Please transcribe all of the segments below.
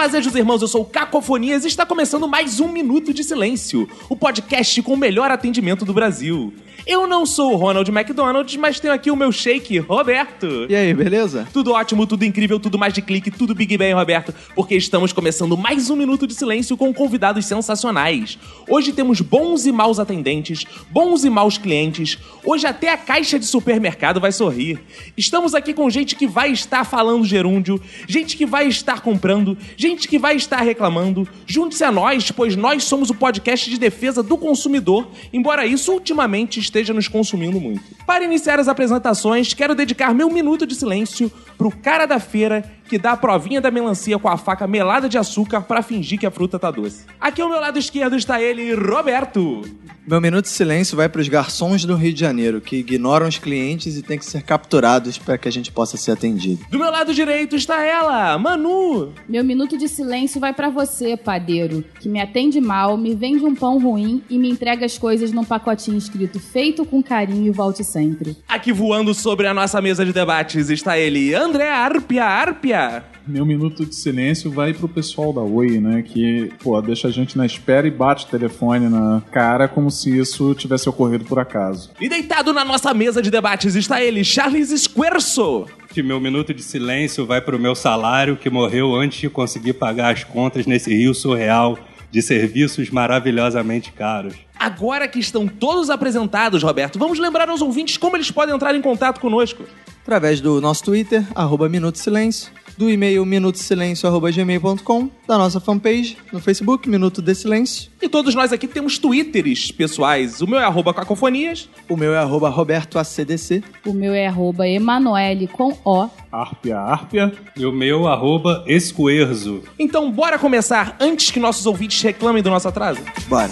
Fazejos irmãos, eu sou o Cacofonias e está começando mais um Minuto de Silêncio, o podcast com o melhor atendimento do Brasil. Eu não sou o Ronald McDonald, mas tenho aqui o meu shake, Roberto. E aí, beleza? Tudo ótimo, tudo incrível, tudo mais de clique, tudo Big Bang, Roberto, porque estamos começando mais um Minuto de Silêncio com convidados sensacionais. Hoje temos bons e maus atendentes, bons e maus clientes, hoje até a caixa de supermercado vai sorrir. Estamos aqui com gente que vai estar falando gerúndio, gente que vai estar comprando, gente que vai estar reclamando. Junte-se a nós, pois nós somos o podcast de defesa do consumidor, embora isso ultimamente esteja nos consumindo muito. Para iniciar as apresentações, quero dedicar meu minuto de silêncio pro cara da feira que dá a provinha da melancia com a faca melada de açúcar para fingir que a fruta tá doce. Aqui ao meu lado esquerdo está ele, Roberto. Meu minuto de silêncio vai para os garçons do Rio de Janeiro, que ignoram os clientes e têm que ser capturados para que a gente possa ser atendido. Do meu lado direito está ela, Manu. Meu minuto de silêncio vai pra você, padeiro, que me atende mal, me vende um pão ruim e me entrega as coisas num pacotinho escrito feito com carinho e volte sempre. Aqui voando sobre a nossa mesa de debates está ele, André Arpia Arpia. Meu minuto de silêncio vai pro pessoal da Oi, né? Que, pô, deixa a gente na espera e bate o telefone na cara como se isso tivesse ocorrido por acaso. E deitado na nossa mesa de debates está ele, Charles Squerso. Que meu minuto de silêncio vai pro meu salário que morreu antes de conseguir pagar as contas nesse rio surreal de serviços maravilhosamente caros. Agora que estão todos apresentados, Roberto, vamos lembrar aos ouvintes como eles podem entrar em contato conosco. Através do nosso Twitter, arroba Minuto Silêncio, do e-mail minutosilencio.gmail.com, da nossa fanpage no Facebook, Minuto de Silêncio. E todos nós aqui temos twitters pessoais. O meu é arroba cacofonias. O meu é arroba RobertoACDC. O meu é arroba Emanuele com O. Árpia, árpia. E o meu, arroba escoerzo. Então bora começar antes que nossos ouvintes reclamem do nosso atraso? Bora.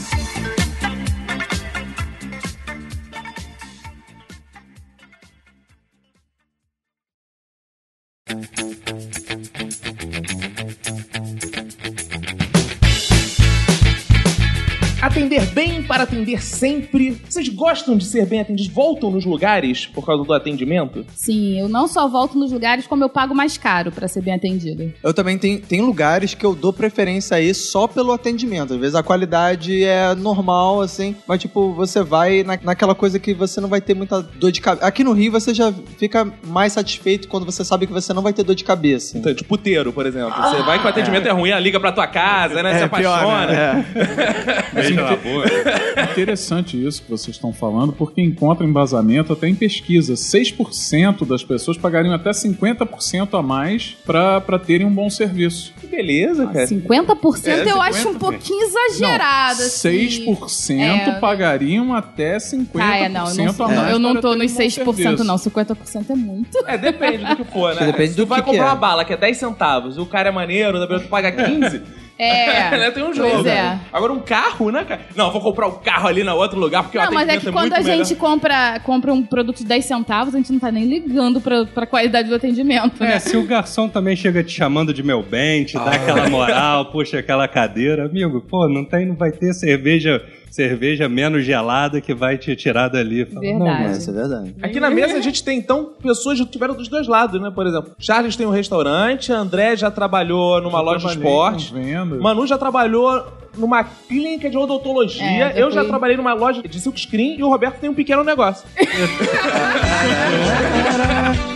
Para atender sempre. Vocês gostam de ser bem atendidos? Voltam nos lugares por causa do atendimento? Sim, eu não só volto nos lugares como eu pago mais caro pra ser bem atendido. Eu também tenho, tem lugares que eu dou preferência aí só pelo atendimento. Às vezes a qualidade é normal, assim, mas tipo, você vai na, naquela coisa que você não vai ter muita dor de cabeça. Aqui no Rio você já fica mais satisfeito quando você sabe que você não vai ter dor de cabeça. Então, tipo, puteiro, por exemplo. Você vai que o atendimento é, ruim, ela liga pra tua casa, né? Se apaixona. né? É. Beijo na boca. Interessante isso que vocês estão falando, porque encontra embasamento até em pesquisa. 6% das pessoas pagariam até 50% a mais pra pra terem um bom serviço. Que beleza, cara. 50% É, eu acho um 50%. pouquinho exagerado. assim. 6% É. pagariam até 50% Ah, é, não, eu não, a mais eu não para tô nos um bom 6% serviço. não, 50% é muito. É, depende do que for, né? Depende Se do tu vai que que comprar é. uma bala que é 10 centavos e o cara é maneiro, da tu paga 15, É, né? Tem um jogo. Pois é. Agora um carro, né, cara? Não, vou comprar o carro ali no outro lugar porque o Não, mas é atendimento que é quando muito a melhor. gente compra, compra um produto de 10 centavos, a gente não tá nem ligando pra, pra qualidade do atendimento, É, né? se o garçom também chega te chamando de meu bem, te dá aquela moral, puxa aquela cadeira, amigo, pô, não tem, não vai ter cerveja, cerveja menos gelada que vai te tirar dali. Fala, Verdade. não, É, isso é verdade. Aqui na mesa a gente tem, então, pessoas que tiveram dos dois lados, né? Por exemplo, Charles tem um restaurante, André já trabalhou numa Já loja de esporte. Manu já trabalhou numa clínica de odontologia, É, já eu já trabalhei numa loja de silkscreen e o Roberto tem um pequeno negócio.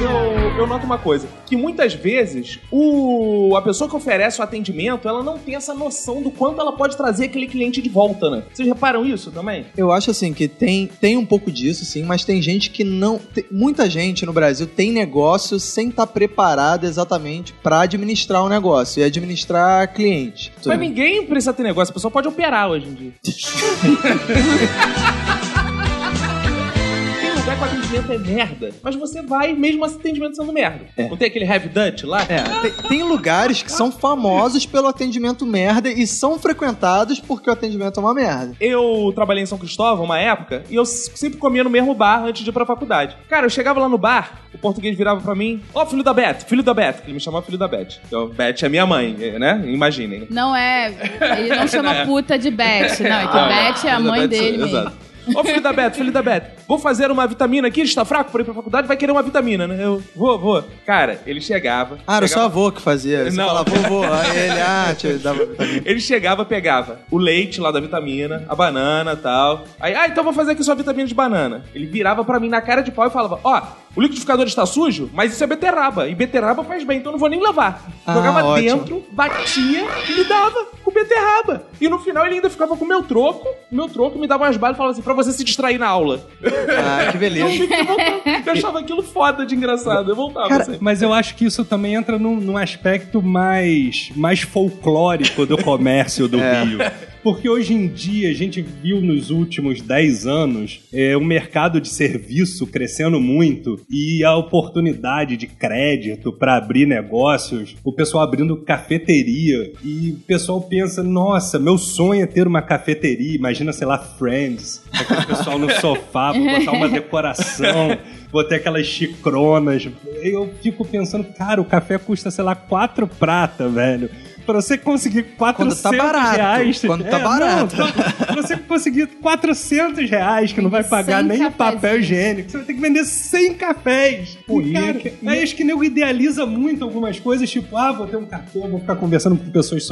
Eu, eu noto uma coisa, que muitas vezes o, a pessoa que oferece o atendimento, ela não tem essa noção do quanto ela pode trazer aquele cliente de volta, né? Vocês reparam isso também? Eu acho assim que tem, tem um pouco disso, sim, mas tem gente que não. tem- muita gente no Brasil tem negócio sem estar preparada exatamente pra administrar o negócio e administrar cliente. Mas ninguém precisa ter negócio, a pessoa pode operar hoje em dia. atendimento atendimento é merda, mas você vai mesmo esse atendimento sendo merda. É. Não tem aquele Heavy Dutch lá? É, tem, tem lugares que são famosos pelo atendimento merda e são frequentados porque o atendimento é uma merda. Eu trabalhei em São Cristóvão uma época e eu sempre comia no mesmo bar antes de ir pra faculdade. Cara, eu chegava lá no bar, o português virava pra mim: Ó, filho da Beth, filho da Beth. Ele me chamava filho da Beth. Então, Beth é minha mãe, né? Imaginem. Não é. Ele não chama puta de Beth, não. É que Ah, Beth é a mãe Beth, dele mesmo. Exato. Ô filho da Beth, filho da Beth, vou fazer uma vitamina aqui, ele está fraco para ir pra faculdade, vai querer uma vitamina, né? Eu, vou, vou. Cara, ele chegava. Ah, era pegava- avô que fazia. Você Não. falava, vovô, aí ele, ah, te dava vitamina. Ele chegava, pegava o leite lá da vitamina, a banana e tal. Aí, ah, então vou fazer aqui sua vitamina de banana. Ele virava pra mim na cara de pau e falava: Ó, o liquidificador está sujo, mas isso é beterraba. E beterraba faz bem, então não vou nem lavar. Ah, Jogava ótimo. dentro, batia e me dava com beterraba. E no final ele ainda ficava com o meu troco, meu troco, me dava umas balas e falava assim: pra você se distrair na aula. Ah, que Eu, beleza. fiquei voltando, eu achava aquilo foda de engraçado. Eu voltava Cara, sempre. Mas eu acho que isso também entra num, num aspecto mais, mais folclórico do comércio do É. Rio. Porque hoje em dia a gente viu nos últimos 10 anos é, o mercado de serviço crescendo muito e a oportunidade de crédito para abrir negócios, o pessoal abrindo cafeteria e o pessoal pensa, nossa, meu sonho é ter uma cafeteria, imagina, sei lá, Friends, aquele pessoal no sofá, vou botar uma decoração, vou ter aquelas chicronas. Eu fico pensando, cara, o café custa, sei lá, quatro prata, velho. Pra você conseguir 400 tá barato, reais... quando tá É, barato. não, pra você conseguir 400 reais, que não vai Vender pagar 100 nem o papel higiênico, você vai ter que vender 100 cafés. Pô, E, cara, é que- aí acho que nego idealiza muito algumas coisas, tipo, ah, vou ter um café, vou ficar conversando com pessoas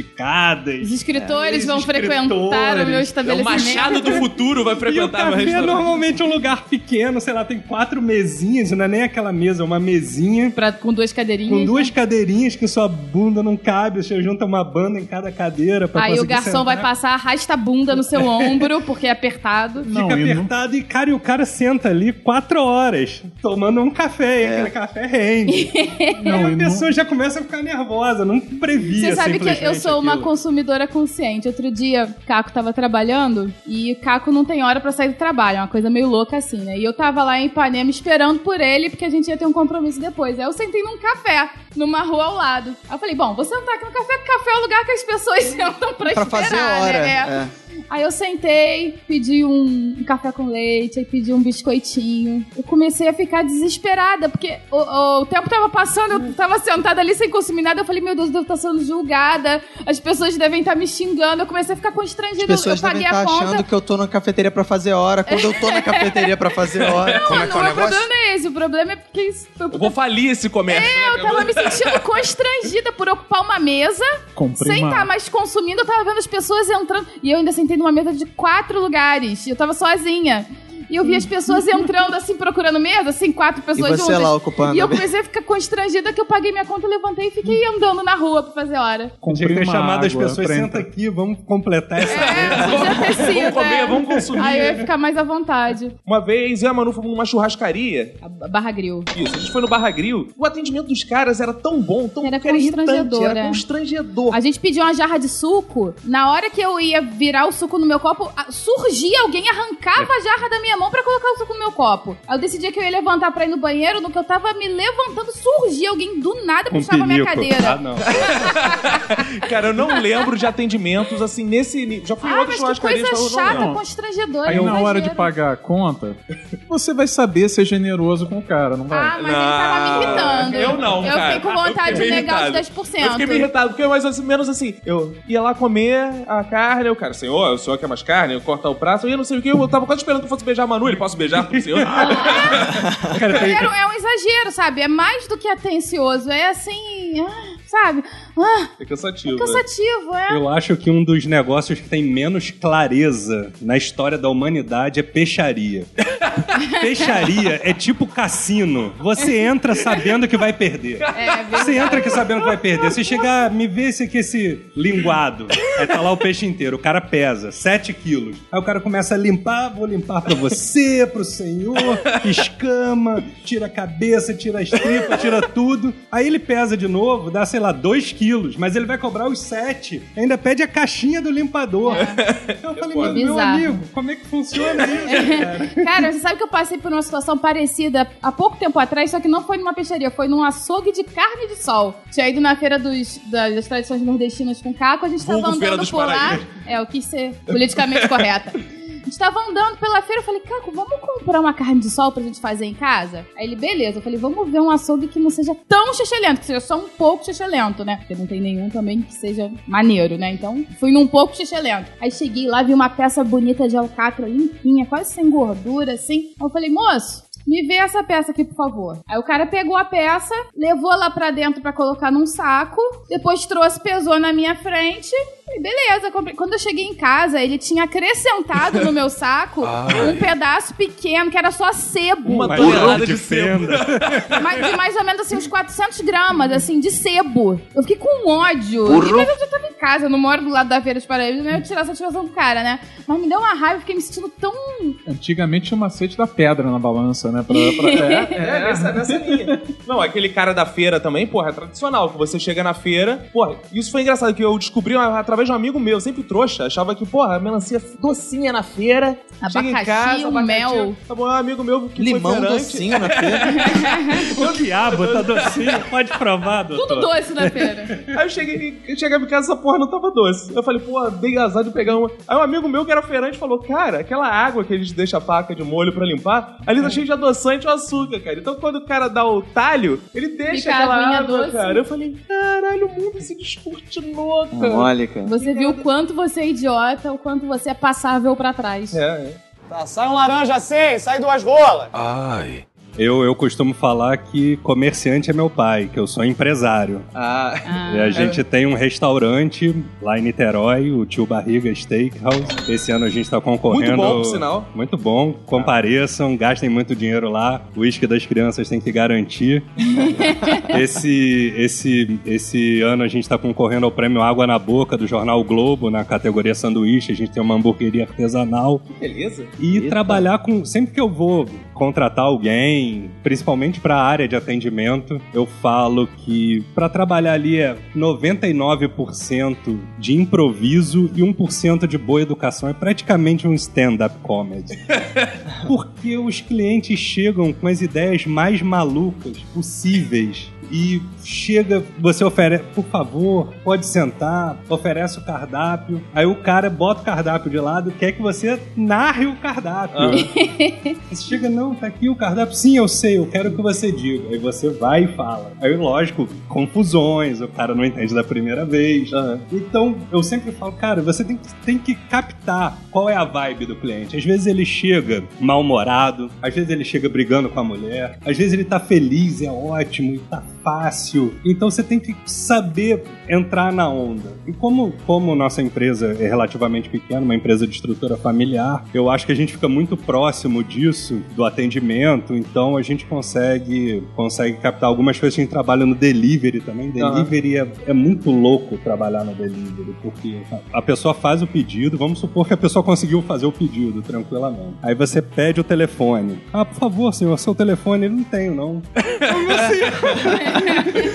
sofisticadas. Os escritores É, vão os frequentar o escritores. meu É o estabelecimento. Machado do Futuro vai E o frequentar meu café é restaurante. normalmente um lugar pequeno, sei lá, tem quatro mesinhas, não é nem aquela mesa, é uma mesinha Pra- com duas cadeirinhas. com duas né? cadeirinhas que sua bunda não cabe, você junta uma banda em cada cadeira pra Aí o garçom vai sentar. passar, arrasta a bunda no seu ombro, porque é apertado. Não, Fica não- apertado e, cara, e o cara senta ali quatro horas tomando um café, e aquele café rende. Não, e a não- pessoa já começa a ficar nervosa, não previa Você sabe que eu sou uma aquilo. consumidora consciente. Outro dia, Caco tava trabalhando e Caco não tem hora pra sair do trabalho. É uma coisa meio louca assim, né? E eu tava lá em Ipanema esperando por ele, porque a gente ia ter um compromisso depois. Aí eu sentei num café, numa rua ao lado. Aí eu falei, bom, vou sentar aqui no café, porque café é o lugar que as pessoas sentam pra, Pra esperar, fazer hora. né? É. é. Aí eu sentei, pedi um, café com leite, aí pedi um biscoitinho. Eu comecei a ficar desesperada, porque o, o- o tempo tava passando, eu tava sentada ali sem consumir nada. Eu falei, meu Deus, eu devo estar sendo julgada. As pessoas devem estar me xingando. Eu comecei a ficar constrangida. As pessoas eu devem paguei estar a conta. achando que eu tô na cafeteria pra fazer hora, quando eu tô na cafeteria pra fazer hora. Como é que é o não, o negócio? problema não é esse. O problema é porque isso, eu, Eu vou falir esse comércio. né? eu tava me sentindo constrangida por ocupar uma mesa Comprei sem estar mais consumindo. Eu tava vendo as pessoas entrando. E eu ainda sentei numa mesa de quatro lugares. Eu tava sozinha. E eu vi as pessoas entrando assim, procurando mesa, assim, quatro E pessoas você juntas. lá ocupando. E eu comecei a ficar constrangida que eu paguei minha conta, levantei e fiquei andando na rua pra fazer hora. Tinha Comprei que ter chamado as pessoas, senta aqui, vamos completar essa É, podia ter sido. Vamos comer, é. vamos consumir. Aí eu ia ficar mais à vontade. Uma vez eu e a Manu fomos numa churrascaria. A Barra Grill. Isso, a gente foi no Barra Grill. O atendimento dos caras era tão bom, tão Era constrangedor, era é. constrangedor. A gente pediu uma jarra de suco. Na hora que eu ia virar o suco no meu copo, surgia alguém, arrancava a jarra da minha mão pra colocar o suco no meu copo. Aí eu decidi que eu ia levantar pra ir no banheiro. No que eu tava me levantando, surgia alguém do nada, com puxava minha cadeira. Ah, não. Cara, eu não lembro de atendimentos assim nesse nível. Já fui Ah, outras mas que coisa eu não chata, lembro. Não. constrangedora. Aí na hora de pagar a conta, você vai saber ser generoso com o cara, não vai? Ah, mas ele tava me irritando. Eu não, Eu cara. fiquei com Eu vontade fiquei de negar os irritado. 10%. Eu fiquei meio irritado, porque mais ou menos assim, eu ia lá comer a carne, o cara, senhor, o senhor quer mais carne? Eu cortar o prato, eu ia não sei o que, eu tava quase esperando que eu fosse beijar a Manu, ele posso beijar pro senhor? Cara, é um exagero, sabe? É mais do que atencioso. É assim, ah, sabe? Ah, É cansativo. né? cansativo, é. Eu acho que um dos negócios que tem menos clareza na história da humanidade é peixaria. peixaria é tipo cassino. Você entra sabendo que vai perder. É, Você entra aqui sabendo que vai perder. Você chegar, me vê esse aqui, esse linguado. Aí tá lá o peixe inteiro. O cara pesa 7 quilos. Aí o cara começa a limpar, vou limpar pra você, pro senhor, escama, tira a cabeça, tira as tripas, tira tudo. Aí ele pesa de novo, dá, sei lá, lá, 2 quilos, mas ele vai cobrar os 7. Ainda pede a caixinha do limpador. Eu falei, meu, meu amigo, como é que funciona isso, cara? Cara, você sabe que eu passei por uma situação parecida há pouco tempo atrás, só que não foi numa peixaria, foi num açougue de carne de sol. Tinha ido na feira dos, das, tradições nordestinas com Caco, a gente tava Vulgo Feira andando dos por lá. É, eu quis ser politicamente correta. A gente tava andando pela feira, eu falei, Caco, vamos comprar uma carne de sol pra gente fazer em casa? Aí ele, beleza. Eu falei, vamos ver um açougue que não seja tão xixelento, que seja só um pouco xixelento, né? Porque não tem nenhum também que seja maneiro, né? Então, fui num pouco xixelento. Aí cheguei lá, vi uma peça bonita de alcatra, limpinha, quase sem gordura, assim. Aí eu falei, moço, me vê essa peça aqui, por favor. Aí o cara pegou a peça, levou lá pra dentro pra colocar num saco, depois trouxe, pesou na minha frente. Beleza, comprei. quando eu cheguei em casa, ele tinha acrescentado no meu saco um pedaço pequeno, que era só sebo. Uma tonelada de de sebo. Mas de mais ou menos assim, uns 400 gramas, assim, de sebo. Eu fiquei com ódio. E, mas eu já tava em casa, eu não moro do lado da Feira dos Paraíbas, não ia tirar essa satisfação do cara, né? Mas me deu uma raiva, fiquei me sentindo tão. Antigamente tinha o macete da pedra na balança, né? Pra, pra- é, É, nessa, nessa linha. Não, aquele cara da feira também, porra, é tradicional. Que você chega na feira. Porra, isso foi engraçado, que eu descobri através de um amigo meu, sempre trouxa. Achava que, porra, a melancia docinha na feira. chega em Abacaxi, casa, um mel. Tá bom, é um amigo meu que Limão foi docinho na feira. O diabo tá docinho, pode provar, doutor. Tudo doce na feira. Aí eu cheguei, eu chegava em casa essa porra não tava doce. Eu falei, pô, dei azar de pegar uma. Aí um amigo meu que era feirante falou, cara, aquela água que eles deixam a paca de molho pra limpar, ali tá cheio de adoçante ou açúcar, cara. Então quando o cara dá o talho, ele deixa Fica a aquela água, doce. cara. Eu falei, caralho, o mundo se descortinou, cara. Cara. Você viu o quanto você é idiota, o quanto você é passável pra trás. É, é. Tá, sai um laranja assim, sai duas rolas. Ai. Eu, eu costumo falar que comerciante é meu pai, que eu sou empresário. Ah, E a gente tem um restaurante lá em Niterói, o Tio Barriga Steakhouse. Esse ano a gente tá concorrendo. Muito bom, por sinal. Muito bom. Compareçam, gastem muito dinheiro lá. O uísque das crianças tem que garantir. esse, esse, esse ano a gente tá concorrendo ao prêmio Água na Boca do Jornal Globo, na categoria sanduíche. A gente tem uma hamburgueria artesanal. Beleza. E Eita. trabalhar com. Sempre que eu vou contratar alguém, principalmente para a área de atendimento, eu falo que para trabalhar ali é 99% de improviso e 1% de boa educação. É praticamente um stand-up comedy. Porque os clientes chegam com as ideias mais malucas possíveis. E chega, você oferece, por favor, pode sentar, oferece o cardápio. Aí o cara bota o cardápio de lado, quer que você narre o cardápio. Você chega, não, tá aqui o cardápio. Sim, eu sei, eu quero que você diga. Aí você vai e fala. Aí, lógico, confusões, o cara não entende da primeira vez. Então, eu sempre falo, cara, você tem, que- tem que captar qual é a vibe do cliente. Às vezes ele chega mal-humorado, às vezes ele chega brigando com a mulher, às vezes ele tá feliz, é ótimo e tá fácil. Então você tem que saber entrar na onda. E como, como nossa empresa é relativamente pequena, uma empresa de estrutura familiar, eu acho que a gente fica muito próximo disso, do atendimento, então a gente consegue, consegue captar algumas coisas. A gente trabalha no delivery também. Delivery é, é muito louco trabalhar no delivery, porque a pessoa faz o pedido, vamos supor que a pessoa conseguiu fazer o pedido tranquilamente. Aí você pede o telefone. Ah, por favor, senhor, seu telefone, ele não tenho, não.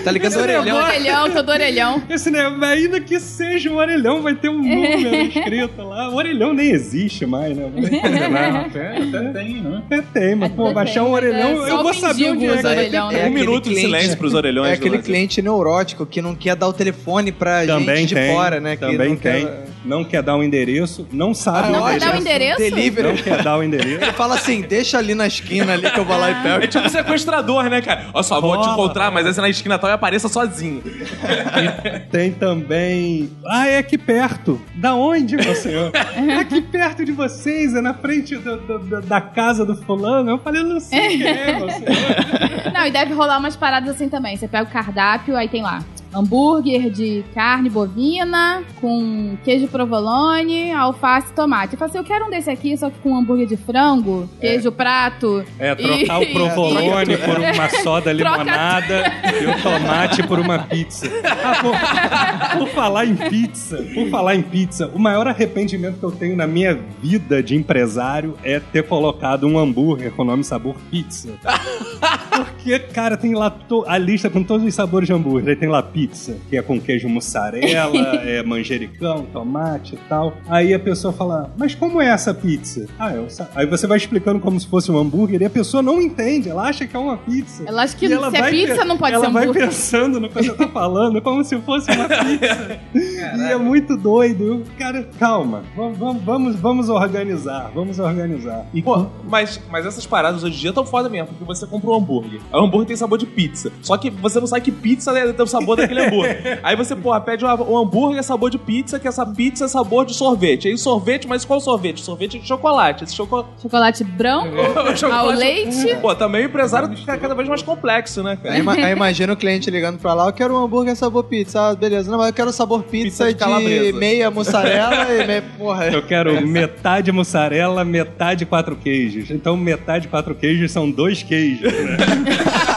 tá ligando o Todo orelhão. orelhão, todo orelhão. Esse né, ainda que seja um orelhão, vai ter um número escrito lá. O orelhão nem existe mais, né? Não, até, até tem, né? Até tem, mas pô, baixar um orelhão, é eu vou o saber o que é. orelhão, É né? um aquele minuto de silêncio pros orelhões. É aquele do- cliente neurótico que não quer dar o telefone pra Também gente de tem, fora, né? que também não tem. quer- Não quer dar o endereço, não sabe Ah, Não quer endereço. dar o endereço? Delivery. Não quer dar o endereço. Ele fala assim, deixa ali na esquina ali que eu vou lá e É pego. tipo sequestrador, né, cara? Olha só, vou te encontrar, mas essa na esquina tal e apareça sozinho. Tem também. Ah, é aqui perto. Da onde, meu senhor? É aqui perto de vocês, é na frente do- do- do- da casa do fulano. Eu falei, eu não sei quem é, meu senhor. Não, e deve rolar umas paradas assim também. Você pega o cardápio, aí tem lá hambúrguer de carne bovina com queijo provolone, alface e tomate. Eu falo assim, eu quero um desse aqui, só que com hambúrguer de frango, queijo prato. É, trocar E- o provolone por uma soda Troca limonada e o tomate por uma pizza. Ah, por, por falar em pizza, por falar em pizza, o maior arrependimento que eu tenho na minha vida de empresário é ter colocado um hambúrguer com o nome sabor pizza. Porque, cara, tem lá to- a lista com todos os sabores de hambúrguer. Aí tem lá pizza pizza, que é com queijo mussarela, é manjericão, tomate e tal. Aí a pessoa fala, mas como é essa pizza? Ah, eu sa-" Aí você vai explicando como se fosse um hambúrguer e a pessoa não entende, ela acha que é uma pizza. Ela acha que E se ela é vai pizza pe- não pode ela ser vai hambúrguer. pensando no que você tá falando como se fosse uma pizza. e é muito doido. Eu, Cara, calma. Vamos, vamos, vamos, organizar. Vamos organizar. E Pô, mas, mas essas paradas hoje em dia estão foda mesmo, porque você compra um hambúrguer. O hambúrguer tem sabor de pizza. Só que você não sabe que pizza é o sabor daquele hambúrguer. Aí você, porra, pede um, um hambúrguer sabor de pizza, que essa pizza é sabor de sorvete. Aí sorvete, mas qual sorvete? Sorvete de chocolate. Esse chocolate. Chocolate branco, ao leite. Pô, também o empresário fica cada vez mais complexo, né, cara? Aí, ima- aí imagina o cliente ligando pra lá, eu quero um hambúrguer sabor pizza. Ah, beleza. Não, mas eu quero sabor pizza, Pizza de de, calabresa. meia mussarela e meia... Porra. Eu quero metade mussarela, metade quatro queijos. Então, metade quatro queijos são dois queijos, né?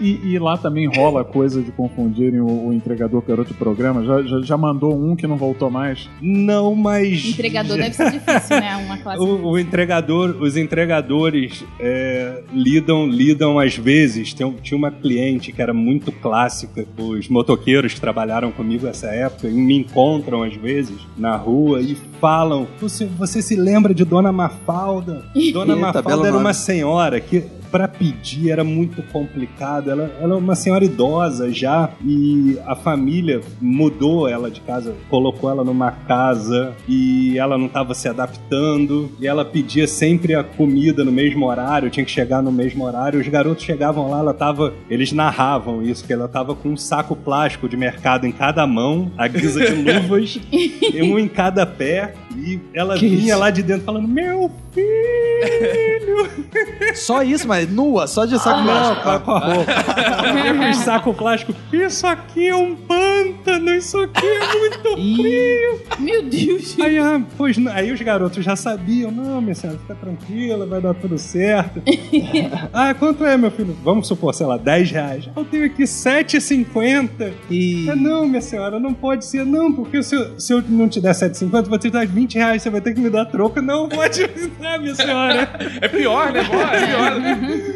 E, e lá também rola a coisa de confundirem o, o entregador com outro programa. Já, já, já mandou um que não voltou mais. Não, mas. Entregador deve ser difícil, né? Uma classe. O, o entregador, os entregadores é, lidam, lidam às vezes. Tem, tinha uma cliente que era muito clássica. Os motoqueiros que trabalharam comigo nessa época e me encontram às vezes na rua e falam: Você, você se lembra de Dona Mafalda? Dona Eita, Mafalda era nome. uma senhora que para pedir era muito complicado. Ela, ela é uma senhora idosa já e a família mudou ela de casa, colocou ela numa casa e ela não estava se adaptando e ela pedia sempre a comida no mesmo horário, tinha que chegar no mesmo horário. Os garotos chegavam lá, ela tava, eles narravam isso que ela tava com um saco plástico de mercado em cada mão, a guisa de luvas, e um em cada pé. E ela Que vinha isso? lá de dentro falando: Meu filho! Só isso, mas nua, só de saco Não, plástico. com a, com a roupa. Saco plástico. Isso aqui é um pântano, isso aqui é muito frio. Meu Deus. Aí, ah, pois, não. aí os garotos já sabiam. Não, minha senhora, fica tranquila, vai dar tudo certo. ah, quanto é, meu filho? Vamos supor, sei lá, 10 reais. Eu tenho aqui 7,50. E... Ah, não, minha senhora, não pode ser, não, porque se eu, se eu não te der 7,50, eu vou te dar 20 reais, você vai ter que me dar troca. Não, pode me dar, minha senhora. É pior, né? Pô, É pior.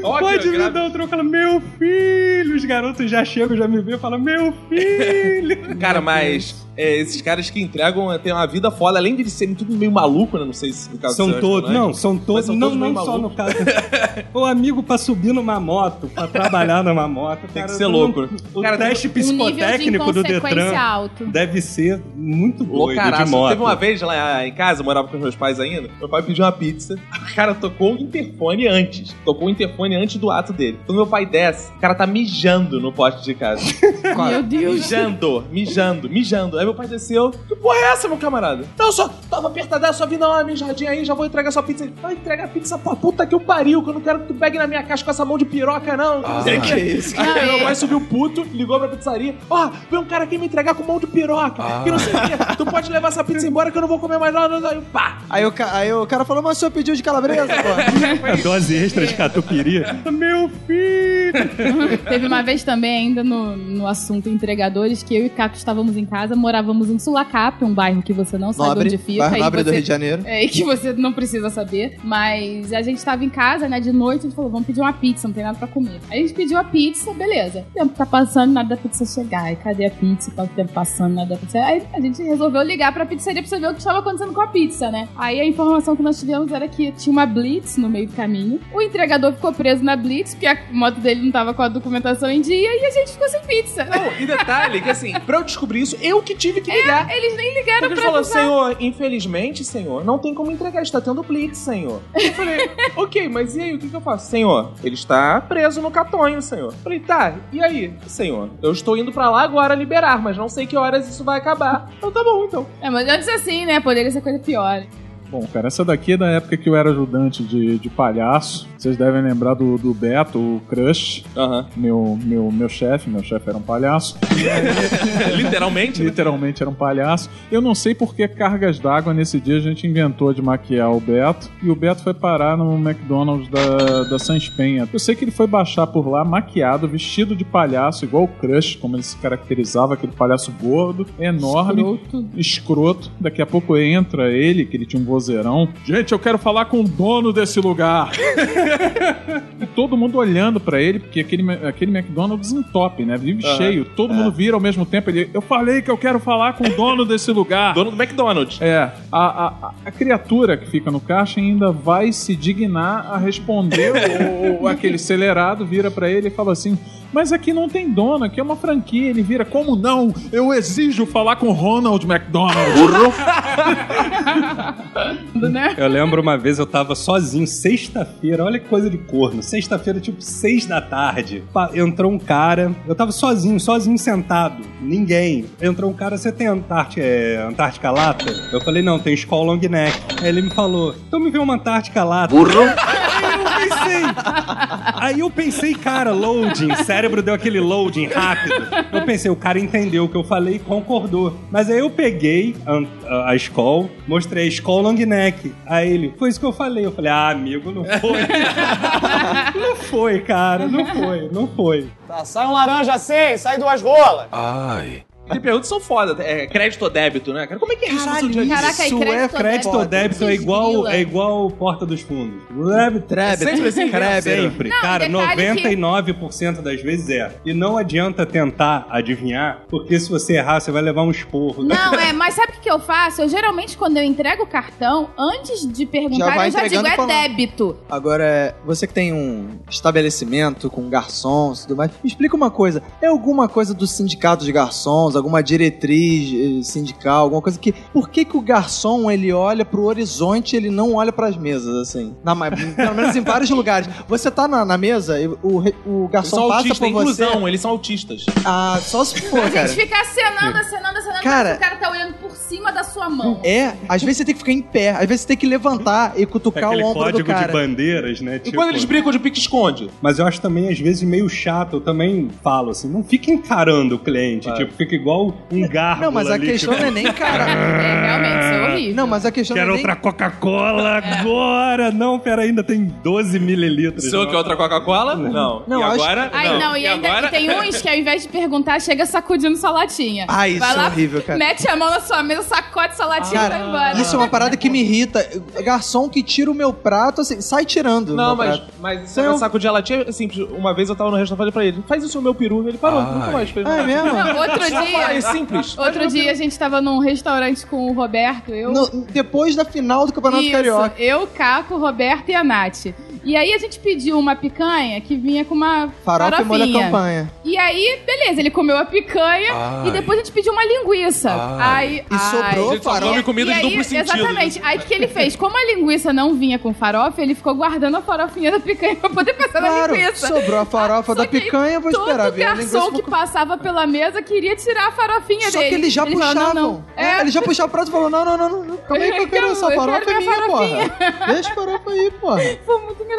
Óbvio, Pode me gra- dar um troco? Ela, meu filho! Os garotos já chegam, já me veem e falam, meu filho! Cara, mas é, esses caras que entregam é, têm uma vida foda, além de eles serem tudo meio maluco, né? Não sei se no caso São todos, não, são todos, são não, todos não só no caso. o amigo pra subir numa moto, pra trabalhar numa moto. Tem que cara, ser não- louco. O Cara, teste psicotécnico do Detran alto. deve ser muito doido de moto. Teve uma vez lá em casa, eu morava com os meus pais ainda, meu pai pediu uma pizza, o cara tocou o interfone antes. Tocou o interfone antes do ato dele. Quando meu pai desce, o cara tá mijando no poste de casa. Meu Deus. mijando, mijando, mijando. Aí meu pai desceu. Que porra é essa, meu camarada? Não, só tava apertado, só vim dar uma mijadinha aí, já vou entregar sua pizza. Ele, Vai entregar a pizza pra puta que o pariu, que eu não quero que tu pegue na minha caixa com essa mão de piroca, não. Que o que. isso, Aí Não, meu é. pai subiu puto, ligou pra pizzaria. Ó, veio um cara aqui me entregar com mão de piroca. Que não sei o que. Tu pode levar essa pizza embora que eu não vou comer mais nada. Aí, pá. Aí o, ca- aí o cara falou, mas o senhor pediu de calabresa, pô. Dose extra de catupiry. Meu filho! Teve uma vez também, ainda no, no assunto entregadores, que eu e Caco estávamos em casa, morávamos em Sulacap, um bairro que você não sabe Nobre, onde fica. bairro e nobre do você- Rio de Janeiro. É, e que você não precisa saber. Mas a gente tava em casa, né, de noite, a gente falou, vamos pedir uma pizza, não tem nada pra comer. Aí a gente pediu a pizza, beleza. O tempo tá passando, nada da pizza chegar. E cadê a pizza? Tá o tempo passando, nada da pizza. Aí a gente resolveu ligar pra pizzaria pra saber o que estava acontecendo com a pizza, né? Aí a informação que nós tivemos era que tinha uma blitz no meio do caminho. O entregador ficou preso na blitz, porque a moto dele não tava com a documentação em dia, e a gente ficou sem pizza. Não, e detalhe que assim, pra eu descobrir isso, eu que tive que ligar. Eles nem ligaram Porque ele pra falou, avisar. senhor, infelizmente, senhor, não tem como entregar, está tendo blitz, senhor. Eu falei, ok, mas e aí, o que, que eu faço? Senhor, ele está preso no catonho, senhor. Eu falei, tá, e aí? Senhor, eu estou indo pra lá agora liberar, mas não sei que horas isso vai acabar. Então tá bom, então. É, mas antes assim, né? Poderia ser coisa pior. Bom, cara, essa daqui é da época que eu era ajudante de, de palhaço. Vocês devem lembrar do, do Beto, o Crush, meu, meu, meu chefe. Meu chefe era um palhaço. Literalmente, né? Literalmente era um palhaço. Eu não sei por que cargas d'água nesse dia a gente inventou de maquiar o Beto. E o Beto foi parar no McDonald's da, da Sans Penha. Eu sei que ele foi baixar por lá maquiado, vestido de palhaço, igual o Crush, como ele se caracterizava, aquele palhaço gordo, enorme Escroto. escroto. Daqui a pouco entra ele, que ele tinha um vozeirão. Gente, eu quero falar com o dono desse lugar. todo mundo olhando pra ele, porque aquele, aquele McDonald's entope, né? Vive Aham. cheio. Todo mundo vira ao mesmo tempo. Ele, eu falei que eu quero falar com o dono desse lugar. Dono do McDonald's. É, a, a, a criatura que fica no caixa ainda vai se dignar a responder. o, o- aquele acelerado vira pra ele e fala assim: Mas aqui não tem dono, aqui é uma franquia. Ele vira: Como não? Eu exijo falar com Ronald McDonald. Né? Eu lembro uma vez eu tava sozinho, sexta-feira, olha que coisa de corno. Sexta-feira, tipo, seis da tarde. Entrou um cara, eu tava sozinho, sozinho sentado. Ninguém. Entrou um cara, você tem Antártica, é, Antártica Lata? Eu falei, não, tem Skull Long Neck. Aí ele me falou, então me vê uma Antártica Lata. Burro! Aí eu pensei. Aí eu pensei, cara, loading. Cérebro deu aquele loading rápido. Eu pensei, o cara entendeu o que eu falei e concordou. Mas aí eu peguei a, a, a Skull, mostrei a Skull Long Neck. Aí ele, foi isso que eu falei. Eu falei, ah, amigo, não foi. não foi, cara, não foi, não foi. Tá, sai um laranja assim, sai duas rolas. Ai. Tem perguntas são foda. É crédito ou débito, né? Cara, como é que é isso dia a dia? Caraca, Isso crédito é crédito ou débito? é igual, é igual Porta dos Fundos. Débito. Trébito. Sempre assim, Crébito. Sempre. Não, Cara, detalhe que- 99% das vezes é. E não adianta tentar adivinhar, porque se você errar, você vai levar um esporro. Não, é, mas sabe o que, eu faço? Eu geralmente, quando eu entrego o cartão, antes de Já perguntar, vai eu já digo, é falando. débito. Agora, é, você que tem um estabelecimento com garçons e tudo mais, me explica uma coisa. É alguma coisa do sindicato de garçons, alguma diretriz eh, sindical, alguma coisa que... Por que que o garçom, ele olha pro horizonte e ele não olha pras mesas, assim? Na, pelo menos em vários lugares. Você tá na, na mesa e o, o Eles garçom são passa autistas, por é você... inclusão, eles são autistas. Ah, só se for, A cara. gente fica acenando, acenando, acenando, Cara- o cara tá olhando por cima da sua mão. É, às vezes você tem que ficar em pé, às vezes você tem que levantar e É cutucar aquele o ombro do código de cara. bandeiras, né? E quando eles brincam de pique-esconde? Mas eu acho também, às vezes, meio chato. Eu também falo assim, não fica encarando o cliente. Tipo, fica igual um garbo Não, mas a ali, questão tipo, não é nem cara. É, realmente, isso é horrível. Não, mas a questão Quero não é nem... outra Coca-Cola É. agora! Não, pera, ainda tem 12 mililitros. O senhor quer outra Coca-Cola? Não. Não, e acho- agora? Ai, não, e, ainda agora? tem uns que ao invés de perguntar, chega sacudindo sua latinha. Ah, isso vai é lá, horrível, cara. Mete a mão na sua mesa, sacode sua latinha e vai embora. isso é uma parada que me irrita. Garçom que tira o meu prato, assim, sai tirando. o Não, meu mas, prato. mas é vai um- sacudir a latinha é simples. Uma vez eu tava no restaurante e falei pra ele, faz isso no meu peru. Ele parou, nunca mais fez. Ah, é mesmo? Não, outro É dia, simples. outro dia a gente tava num restaurante com o Roberto, eu... No- depois da final do Campeonato Isso, Carioca. eu, Caco, o Roberto e a Nath. E aí a gente pediu uma picanha que vinha com uma Farofa e molho farofinha. campanha. E aí, beleza, ele comeu a picanha Ai. e depois a gente pediu uma linguiça. Ai. Aí, E sobrou só farofa. come comida e de aí, duplo sentido. Exatamente. Aí o que ele fez? Como a linguiça não vinha com farofa, ele ficou guardando a farofinha da picanha pra poder passar Claro, na linguiça. sobrou a farofa Só da picanha, eu vou Todo esperar linguiça. garçom que passava pela mesa queria tirar a farofinha Só dele. que eles já Ele falou, puxavam. não, não. É, É, ele já puxava o prato e falou: não, não, não, não, não. Calma aí que eu quero essa farofa é minha, porra. Deixa a farofa aí, porra. Foi muito engraçado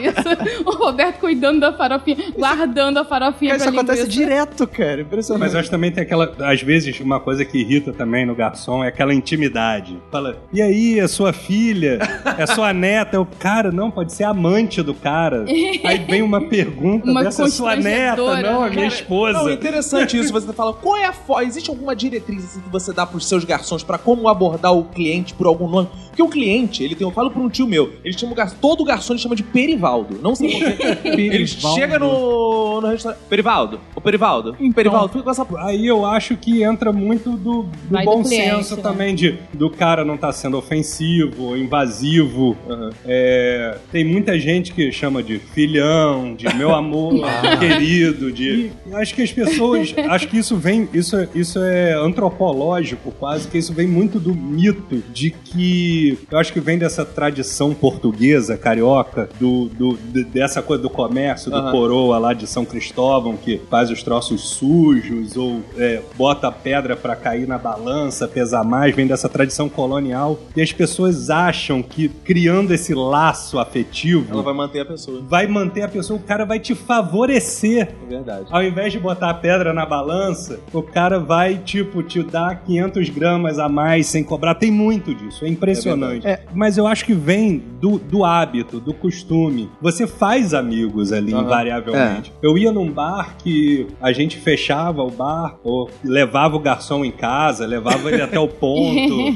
isso. o Roberto cuidando da farofinha, guardando a farofinha Cara, isso pra acontece linguiça. direto, cara. Impressionante. Mas eu acho que também tem aquela. Às vezes, uma coisa que irrita também no garçom é aquela intimidade. Fala, e aí, é sua filha? É sua neta? Eu, cara, não, pode ser amante do cara. Aí vem uma pergunta Uma dessa, é sua neta, não, a né? minha esposa. Não, é interessante isso. Você fala, qual é a fo... Existe alguma diretriz assim, que você dá pros seus garçons pra como abordar o cliente por algum nome? Porque o cliente, ele tem. Eu falo pra um tio meu, ele chama o garçom. Todo garçom chama de Perivaldo. Não sei por quê. Ele Perivaldo. chega no, no restaurante. Perivaldo, o Perivaldo. Perivaldo, fica com essa. Aí eu acho que entra muito do, do Vai do bom cliente, senso né? também, de, do cara não estar sendo ofensivo, invasivo. É, tem muita gente que chama de filhão, de meu amor, querido, de. Acho que as pessoas. Acho que isso vem. Isso, isso é antropológico, quase, que isso vem muito do mito de que. Eu acho que vem dessa tradição portuguesa, carioca, do, do- de- dessa coisa do comércio, do Aham. coroa lá de São Cristóvão, que faz os troços sujos, ou é, bota pedra pra cair na balança, pesar mais, vem dessa tradição colonial. E as pessoas acham que criando esse laço afetivo Ela vai manter a pessoa. vai manter a pessoa, o cara vai te favorecer. É verdade. Ao invés de botar a pedra na balança, o cara vai, tipo, te dar 500 gramas a mais sem cobrar. Tem muito disso, é impressionante. É Mas eu acho que vem do, do hábito, do costume. Você faz amigos ali, invariavelmente. Eu ia num bar que a gente fechava o bar, ou levava o garçom em casa, levava ele até o ponto,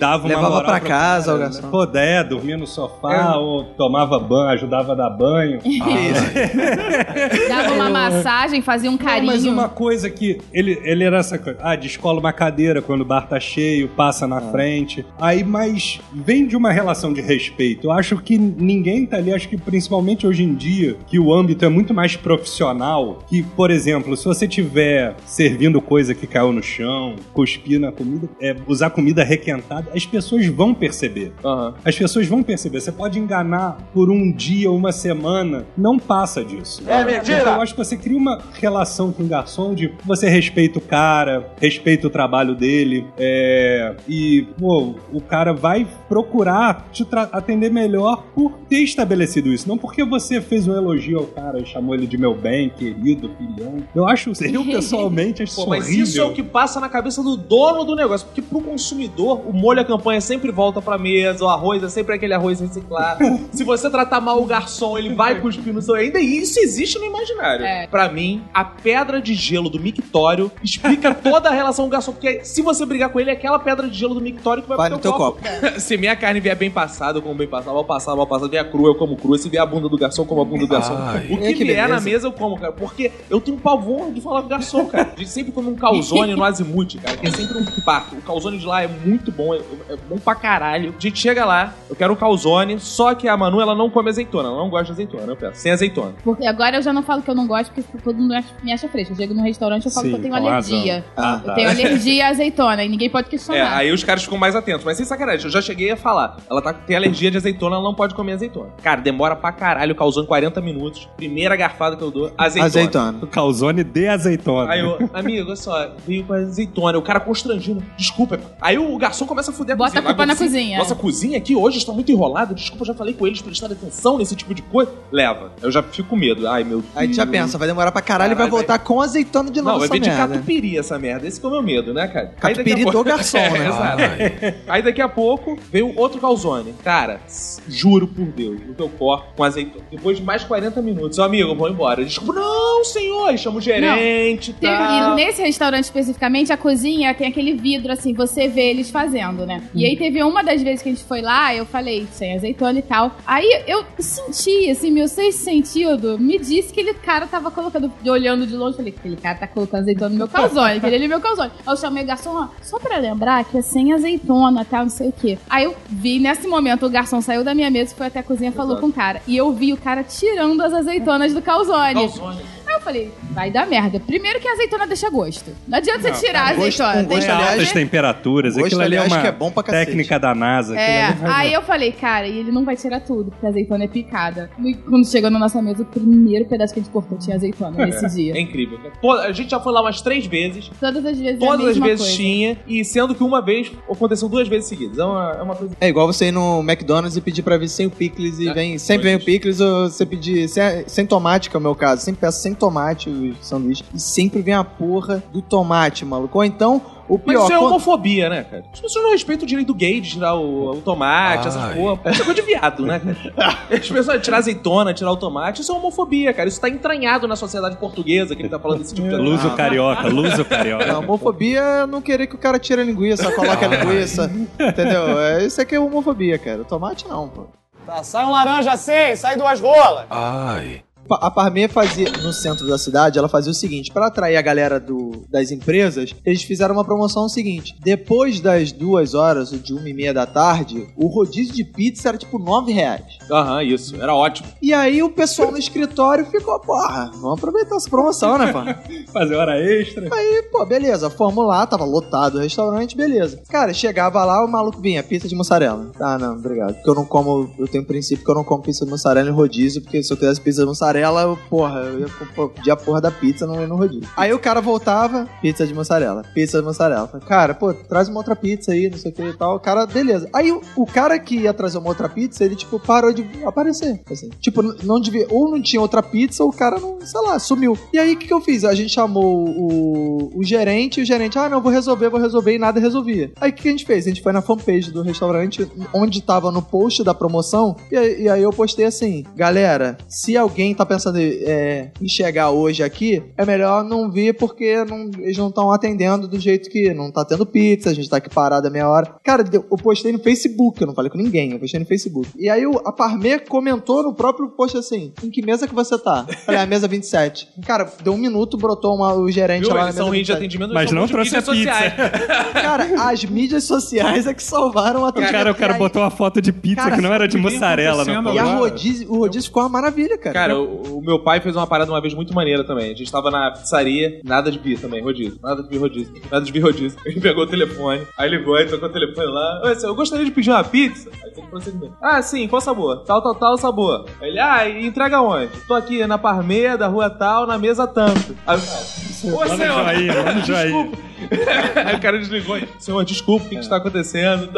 dava uma Levava pra casa cara, o garçom. né? Pô, é, dormia no sofá, ou tomava banho, ajudava a dar banho. Dava uma massagem, fazia um Não, carinho. mas uma coisa que ele, ele era essa coisa. Ah, descola uma cadeira quando o bar tá cheio, passa Ah. na frente. Aí, mas vem de uma relação de respeito. Eu acho que ninguém tá ali, acho que principalmente hoje em dia, que o âmbito é muito mais profissional. Que, por exemplo, se você tiver servindo coisa que caiu no chão, cuspir na comida, é, usar comida requentada, as pessoas vão perceber. Aham. As pessoas vão perceber. Você pode enganar por um dia, uma semana. Não passa disso. É mentira! eu acho que você cria uma relação com o garçom de você respeita o cara, respeita o trabalho dele. é, e, pô, o cara vai procurar te atender melhor por ter estabelecido isso. Não porque você fez um elogio ao cara e chamou ele de meu bem, querido, filhão. Eu acho, eu pessoalmente acho Pô, isso mas horrível. isso é o que passa na cabeça do dono do negócio. Porque pro consumidor, o molho a campanha sempre volta pra mesa, o arroz é sempre aquele arroz reciclado. Se você tratar mal o garçom, ele vai cuspir no seu. Ainda isso existe no imaginário. É. Pra mim, a pedra de gelo do mictório explica toda a relação com o garçom. Porque se você brigar com ele, é aquela pedra de gelo do mictório que vai, Vai pro no teu copo. Se minha carne vier bem passada, eu como bem passada, mal passada, mal passada, vier crua, eu como crua. Se vier a bunda do garçom, eu como a bunda do garçom. Ai. o que, É, que vier na beleza. mesa, eu como, cara. Porque eu tenho pavor de falar com garçom, cara. A gente sempre come um calzone no Azimuth, cara. Que é sempre um parto. O calzone de lá é muito bom, é, é bom pra caralho. A gente chega lá, eu quero um calzone, só que a Manu, ela não come azeitona. Ela não gosta de azeitona, eu peço. Sem azeitona. Porque agora eu já não falo que eu não gosto, porque todo mundo me acha fresco. Eu chego num restaurante e eu falo Sim, que eu tenho alergia. Ah, Eu tá. tenho alergia à azeitona e ninguém pode É, questionar. aí os caras ficam mais atentos. Mas sem sacanagem, eu já cheguei a falar. Ela tá, tem alergia de azeitona, ela não pode comer azeitona. Cara, demora pra caralho, causando 40 minutos. Primeira garfada que eu dou, azeitona. Azeitona. O calzone de azeitona. Aí eu, amigo, olha só, veio com azeitona. O cara constrangido, desculpa. Aí o garçom começa a fuder a Bota cozinha. a culpa na cozinha. Nossa cozinha aqui hoje está muito enrolada. Desculpa, eu já falei com eles prestarem atenção nesse tipo de coisa. Leva. Eu já fico com medo. Ai, meu Deus. Aí tu já pensa, vai demorar pra caralho e vai Caralho, voltar com azeitona de novo Não, vai essa vir de merda. catupiry essa merda. Esse que é o meu medo, né, cara? Aí daqui a Catupiry pouco- do garçom, né? exato. Aí daqui a pouco veio outro calzone. Cara, s- juro por Deus, no teu corpo com azeitona. Depois de mais 40 minutos, ô amigo, eu vou embora. Desculpa, não, senhor. E chama o gerente Tem- tal. E nesse restaurante especificamente, a cozinha tem aquele vidro assim, você vê eles fazendo, né? E aí teve uma das vezes que a gente foi lá, eu falei, sem azeitona e tal. Aí eu senti, assim, meu sexto sentido me disse que aquele cara tava colocando, olhando de longe, falei, aquele cara tá colocando azeitona no meu calzone, aquele ali é meu calzone. Aí eu chamei o garçom, ó, só pra lembrar que é sem azeitona, tal, não sei o quê. Aí eu vi, nesse momento, o garçom saiu da minha mesa, foi até a cozinha e falou com o cara. E eu vi o cara tirando as azeitonas do calzone. Calzone. Aí eu falei, vai dar merda. Primeiro que a azeitona deixa gosto. Não adianta você tirar a gosto- azeitona. gosto, É aliás, altas temperaturas. Gosto, Aquilo ali é uma que é bom pra cacete. técnica da NASA. É, aí eu falei, cara, e ele não vai tirar tudo, porque a azeitona é picada. E quando chegou na nossa mesa, o primeiro pedaço que a gente cortou tinha azeitona nesse É dia. incrível. Pô, a gente já foi lá umas três vezes. Todas as vezes é a Todas as vezes coisa. tinha. E sendo que uma vez aconteceu duas vezes seguidas. É uma, é uma coisa. É igual você ir no McDonald's e pedir pra vir sem o picles e É, vem, sempre vem o picles ou você pedir sem, sem tomate, que é o meu caso. Sempre peço sem tomate o sanduíche e sempre vem a porra do tomate, maluco. Ou então, o Mas pior, isso é quando- homofobia, né, cara? As pessoas não respeitam o direito gay de tirar o, o tomate, essas Ai. porra. Isso é coisa de viado, né, cara? As pessoas tirar azeitona, tirar o tomate, isso é homofobia, cara. Isso tá entranhado na sociedade portuguesa que ele tá falando desse tipo de Luso carioca, luso carioca. A homofobia é não querer que o cara tire a linguiça, coloque a linguiça, entendeu? É, isso aqui é homofobia, cara. O tomate não, pô. Tá, sai um laranja assim, sai duas rolas. Ai. A Parmê fazia, no centro da cidade, ela fazia o seguinte: para atrair a galera do, das empresas, eles fizeram uma promoção seguinte: depois das duas horas, ou de uma e meia da tarde, o rodízio de pizza era tipo nove reais. Aham, isso. Era ótimo. E aí o pessoal no escritório ficou, porra, vamos aproveitar essa promoção, né, pô? Fazer hora extra. Aí, pô, beleza, fomos lá, tava lotado o restaurante, beleza. Cara, chegava lá, o maluco vinha, pizza de mussarela. Ah, não, obrigado. Porque eu não como, eu tenho um princípio que eu não como pizza de mussarela em rodízio, porque se eu quisesse pizza de mussarela, eu, porra, eu ia pedir a porra da pizza, não ia no rodízio. Aí o cara voltava, pizza de mussarela, pizza de mussarela. Falei, cara, pô, traz uma outra pizza aí, não sei o que e tal. O cara, beleza. Aí o, o cara que ia trazer uma outra pizza, ele, tipo, parou de aparecer. Assim. Tipo, não devia, ou não tinha outra pizza, ou o cara não, sei lá, sumiu. E aí, o que, que eu fiz? A gente chamou o, o gerente, e o gerente, ah, não, vou resolver, vou resolver, e nada resolvia. Aí, o que, que a gente fez? A gente foi na fanpage do restaurante, onde tava no post da promoção, e, e aí eu postei assim, galera, se alguém tá pensando em, é, em chegar hoje aqui, é melhor não vir porque não- eles não estão atendendo do jeito que não tá tendo pizza, a gente tá aqui parado a meia hora. Cara, eu postei no Facebook, eu não falei com ninguém, eu postei no Facebook. E aí a Parmê comentou no próprio post assim, em que mesa que você tá? Eu Falei, a mesa 27. Cara, deu um minuto, brotou uma- o gerente Viu? lá na mesa são de 27. atendimento, Mas não trouxe a mídias pizza. sociais. Cara, as mídias sociais é que salvaram a O cara, o cara botou uma foto de pizza Cara, que não era de isso mussarela. Não, E a rodízio, o rodízio ficou uma maravilha, cara. Cara, o, o meu pai fez uma parada uma vez muito maneira também. A gente tava na pizzaria, nada de bi também, rodízio. Nada de bi rodízio. Nada de bi rodízio. Ele pegou o telefone, aí ligou, aí tocou o telefone lá. Oi, eu gostaria de pedir uma pizza. Aí ele falou assim: Ah, sim, qual sabor? Tal, tal, tal sabor. Aí Ele, ah, e entrega onde? Tô aqui na Parmeia, da rua tal, na mesa tanto. Aí o cara, Ô, senhor, Jair. desculpa. Aí o cara desligou. Senhor, desculpa, o que, que está acontecendo?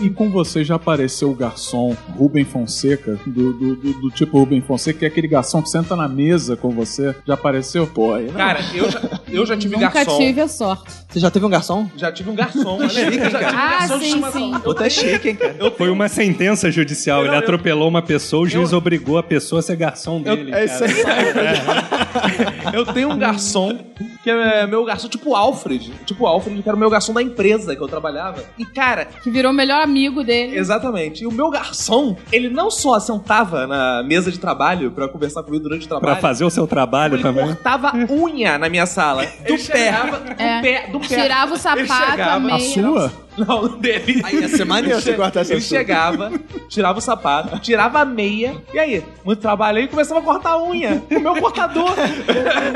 E com você já apareceu o garçom Rubem Fonseca, do, do, do- do tipo Rubem Fonseca, que é aquele garçom que senta na mesa com você. Já apareceu? Pô, aí não. Cara, eu já, eu já tive Nunca garçom. tive a sorte. Você já teve um garçom? Já tive um garçom. Chique, olha aí, já cara? tive um Ah, garçom sim, estimação. sim. Eu Outra é chique, hein, cara? Foi uma sentença judicial. Eu Ele não- atropelou uma pessoa, o juiz Eu- obrigou a pessoa a ser garçom dele. É isso aí. Eu tenho um garçom que é meu garçom, tipo Alfred. Tipo Alfred, que era o meu garçom da empresa que eu trabalhava. E, cara, Que virou o melhor amigo dele. exatamente. E o meu garçom, ele não só sentava na mesa de trabalho pra conversar comigo durante o Pra trabalho. fazer o seu trabalho ele também. cortava unha na minha sala. Do pé. Do É. pé. Do pé. Tirava o Ele sapato, a chegava- meia. A sua? Não, dele. Aí ia ser maneiro Ele você cortar essa Ele chegava, tirava o sapato, tirava a meia, e aí? Muito trabalho aí, começava a cortar a unha. O meu cortador.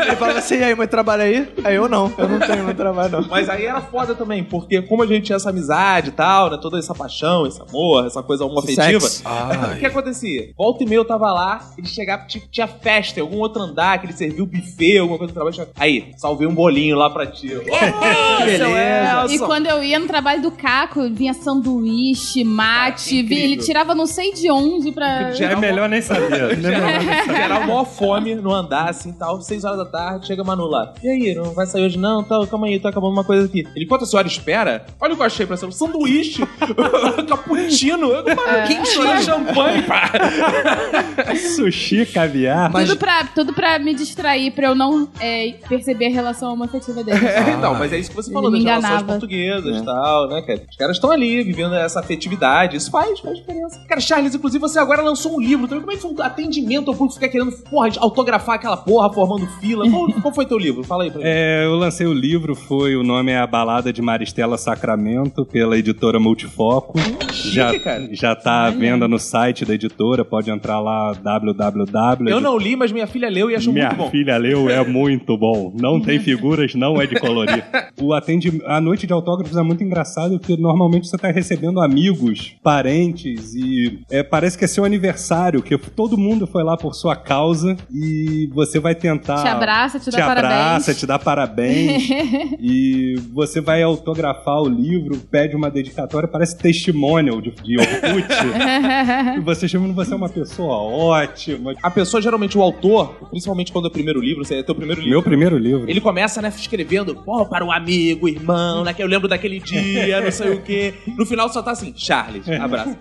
Ele falava assim, e aí, mãe, trabalha aí? Aí eu não, eu não tenho muito trabalho, não. Mas aí era foda também, porque como a gente tinha essa amizade e tal, né? Toda essa paixão, esse amor, essa coisa homoafetiva. O que acontecia? Volta e meia eu tava lá, ele chegava, tinha festa em algum outro andar, que ele serviu buffet, alguma coisa do trabalho. chegava, Aí, salvei um bolinho lá pra ti. Beleza. Elson. E quando eu ia no trabalho do Caco, vinha sanduíche, mate, vinha- ele tirava não sei de onde pra. Já- É melhor nem saber. Geral maior fome no andar, assim, tal, seis horas da tarde, chega Manu lá. E aí, não vai sair hoje não? Tal, calma aí, tá acabando uma coisa aqui. Ele, enquanto a senhora espera, olha o que eu achei pra você, um sanduíche, cappuccino, mano, quentinho, champanhe, pá. Sushi, caviar. Mas- Tudo pra, tudo pra me distrair, pra eu não é, perceber a relação homoafetiva dele. É, então, mas é isso que você falou, das relações portuguesas e tal, né, cara? Os caras estão ali, vivendo essa afetividade, isso faz, faz diferença. Cara, Charles, inclusive, você agora lançou um livro, também como é que foi um atendimento ao público ficar querendo, porra, autografar aquela porra, formando fila? Qual, qual foi teu livro? Fala aí pra mim. É, eu lancei o livro, foi o nome é A Balada de Maristela Sacramento, pela editora Multifoco. já, cara. já tá à venda no site da editora, pode entrar lá www. Eu não li, mas minha filha leu e achou Minha muito bom. filha leu, é muito bom. Não tem figuras, não é de colorir. O atendi... A noite de autógrafos é muito engraçado, porque normalmente você tá recebendo amigos, parentes, e é, parece que é seu aniversário, que todo mundo foi lá por sua causa e você vai tentar. Te abraça, te dá abraça, parabéns. te dá parabéns. e você vai autografar o livro, pede uma dedicatória, parece testimonial de, de Orkut. e você chama você é uma pessoa ótima. A pessoa, geralmente, o autor, principalmente quando é o primeiro livro, você é teu primeiro livro. Meu primeiro livro. Ele começa, né, escrevendo, pô, para o amigo, irmão, né, que eu lembro daquele dia, não sei o quê. No final só tá assim, Charles, abraço.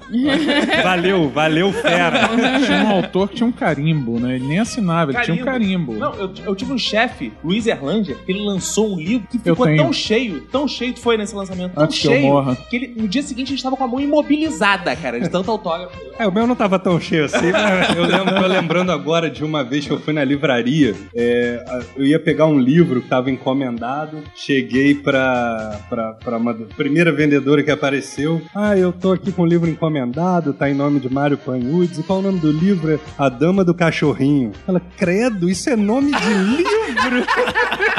Valeu, valeu, fera. Tinha um autor que tinha um carimbo, né? Ele nem assinava, ele tinha um carimbo. Não, eu, eu tive um chefe, Luiz Erlanger, que ele lançou um livro que ficou tão cheio, tão cheio que foi nesse lançamento, tão Antes que eu cheio, morra. que ele, no dia seguinte a gente tava com a mão imobilizada, cara, de tanto autógrafo. É, o meu não tava tão cheio assim, mas eu lembro, tô lembrando agora de uma vez que eu fui na livraria, é, eu ia pegar um livro que tava encomendado, cheguei pra, pra, pra uma, primeira vendedora que apareceu. Ah, eu tô aqui com o livro encomendado, tá em nome de Mário Panhudes. E qual o nome do livro? É A Dama do Cachorrinho. Ela, credo, isso é nome de livro?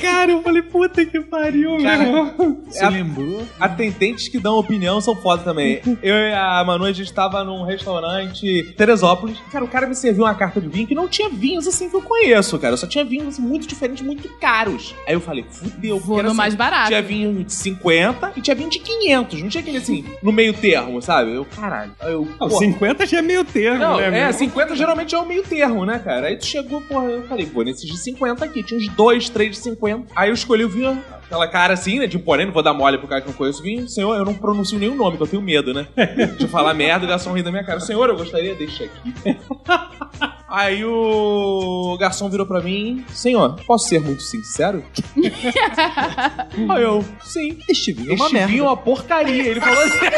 Cara, eu falei, puta que pariu, meu Cara, irmão. Você É- lembrou? Atendentes que dão opinião são foda também. Eu e a Manu, a gente tava num restaurante Teresópolis. Cara, o cara me serviu uma carta de vinho que não tinha vinhos assim que eu conheço, cara. Só tinha vinhos assim, muito diferentes, muito caros. Aí eu falei, fudeu. Vou no assim, mais barato. Tinha vinho de 50 e tinha vinho de 500. Não tinha aquele assim, no meio termo, sabe? Eu, caralho. Aí eu, Não, pô, 50 já é meio termo, não, né, é, meu? 50 geralmente é o meio termo, né, cara? Aí tu chegou, porra, eu falei, pô, nesses de 50 aqui, tinha uns dois, três de 50. Aí eu escolhi o vinho, aquela cara assim, né, de porém, não vou dar mole pro cara que não conhece o vinho. Senhor, eu não pronuncio nenhum nome, que eu tenho medo, né? De falar merda e o garçom rir da minha cara. Senhor, eu gostaria, deixa aqui. Aí o garçom virou pra mim, senhor, posso ser muito sincero? Aí eu, sim. Este vinho é uma Este merda. vinho é uma porcaria. Ele falou assim.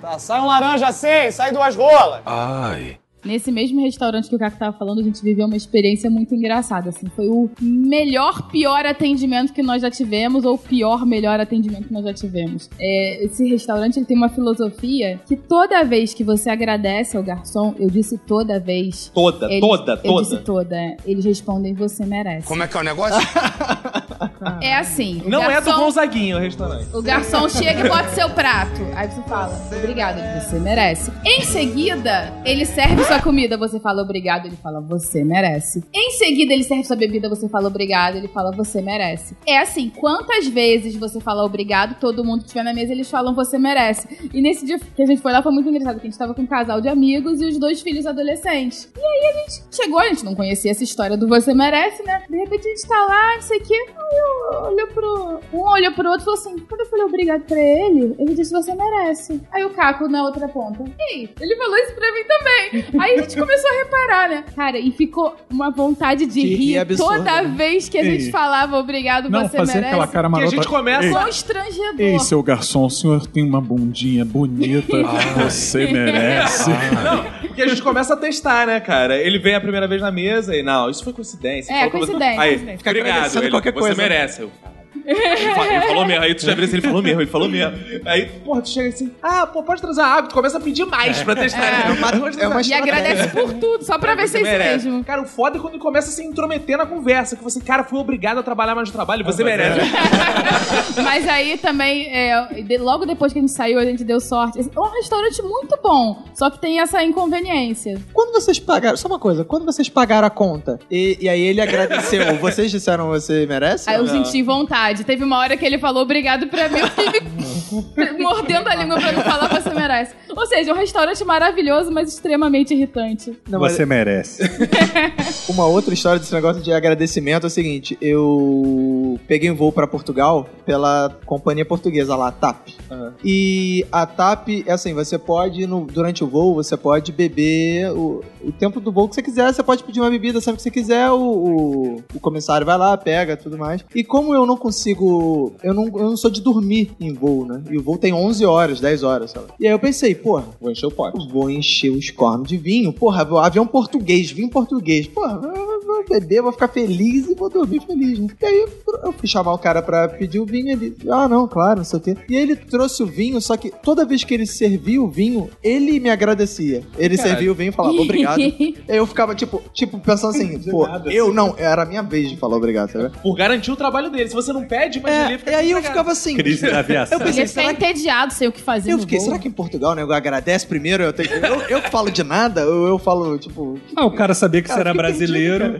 Tá, sai um laranja assim, sai duas rolas. Ai. Nesse mesmo restaurante que o Caco tava falando, a gente viveu uma experiência muito engraçada, assim. Foi o melhor, pior atendimento que nós já tivemos, ou o pior, melhor atendimento que nós já tivemos. É, esse restaurante, ele tem uma filosofia que toda vez que você agradece ao garçom, eu disse toda vez... Toda, eles- toda, Eu disse toda. toda. é, Eles respondem, você merece. Como é que é o negócio? É assim. Não é do garçom- Gonzaguinho o restaurante. O garçom chega e bota seu prato. Aí você fala, obrigado, você merece. Em seguida, ele serve sua comida, você fala obrigado, ele fala, você merece. Em seguida, ele serve sua bebida, você fala obrigado, ele fala, você merece. É assim, quantas vezes você fala obrigado, todo mundo que estiver na mesa, eles falam, você merece. E nesse dia que a gente foi lá, foi muito engraçado, porque a gente tava com um casal de amigos e os dois filhos adolescentes. E aí a gente chegou, a gente não conhecia essa história do você merece, né? De repente a gente tá lá, não sei o quê. Aí eu olhou pro. Um olhou pro outro e falou assim: quando eu falei obrigado pra ele, ele disse você merece. Aí o Caco na outra ponta. Ei, ele falou isso pra mim também. Aí a gente começou a reparar, né? Cara, e ficou uma vontade de, De rir absurda, toda né? vez que a gente Ei. falava obrigado, Não, você fazer merece. aquela cara Que a marota. gente começa. Constrangedor. Ei, seu garçom, o senhor tem uma bundinha bonita, você merece. Porque a gente começa a testar, né, cara? Ele vem a primeira vez na mesa e, não, isso foi coincidência. É, coincidência, Aí, coincidência. Fica obrigado. Ele, qualquer você coisa. merece. Eu. Ele, fa- ele falou mesmo. Aí tu já vira assim, ele falou mesmo, ele falou mesmo. Aí, porra, tu chega assim, ah, pô, pode trazer água. Tu começa a pedir mais pra testar. É. uma- é uma E agradece por tudo, só pra ver se é isso merece. mesmo. Cara, o foda é quando ele começa a se intrometer na conversa. Que você, cara, fui obrigado a trabalhar mais no trabalho, você merece. Mas aí também, é, logo depois que a gente saiu, a gente deu sorte. É um restaurante muito bom, só que tem essa inconveniência. Quando vocês pagaram, só uma coisa, quando vocês pagaram a conta e, e aí ele agradeceu, vocês disseram você merece? Aí eu senti vontade. Teve uma hora que ele falou obrigado pra mim, eu fiquei me mordendo a língua pra não falar você merece. Ou seja, um restaurante maravilhoso, mas extremamente irritante. Não, mas Você merece. uma outra história desse negócio de agradecimento é o seguinte: eu peguei um voo pra Portugal pela companhia portuguesa lá, a TAP. E a TAP, é assim, você pode, no- durante o voo, você pode beber o, o tempo do voo que você quiser, você pode pedir uma bebida sempre que você quiser, o, o, o comissário vai lá, pega, tudo mais. E como eu não consigo, eu não, eu não sou de dormir em voo, né? E o voo tem 11 horas, 10 horas, sei lá. E aí eu pensei, porra, Vou encher o pote. vou encher os cornos de vinho. Porra, avião português, vinho português. Porra, vou beber, vou ficar feliz e vou dormir feliz, né? E aí eu fui chamar o cara pra pedir o vinho ele. Ah, não, claro, não sei o quê. E aí ele trouxe o vinho, só que toda vez que ele servia o vinho, ele me agradecia. Ele Caralho. servia o vinho e falava obrigado. aí eu ficava, tipo, tipo pensando assim, pô, eu não, era a minha vez de falar obrigado, sabe? Por garantir o trabalho dele. Se você não pede, mas ele É, fica e aí eu ficava assim. Crise da aviação. Eu pensei, Ele fica entediado sem o que fazer eu no fiquei, voo. será que em Portugal o nego agradece primeiro? Eu, tenho que- eu, eu falo de nada? Ou eu falo, tipo. Ah, o cara sabia que Cara, você era brasileiro.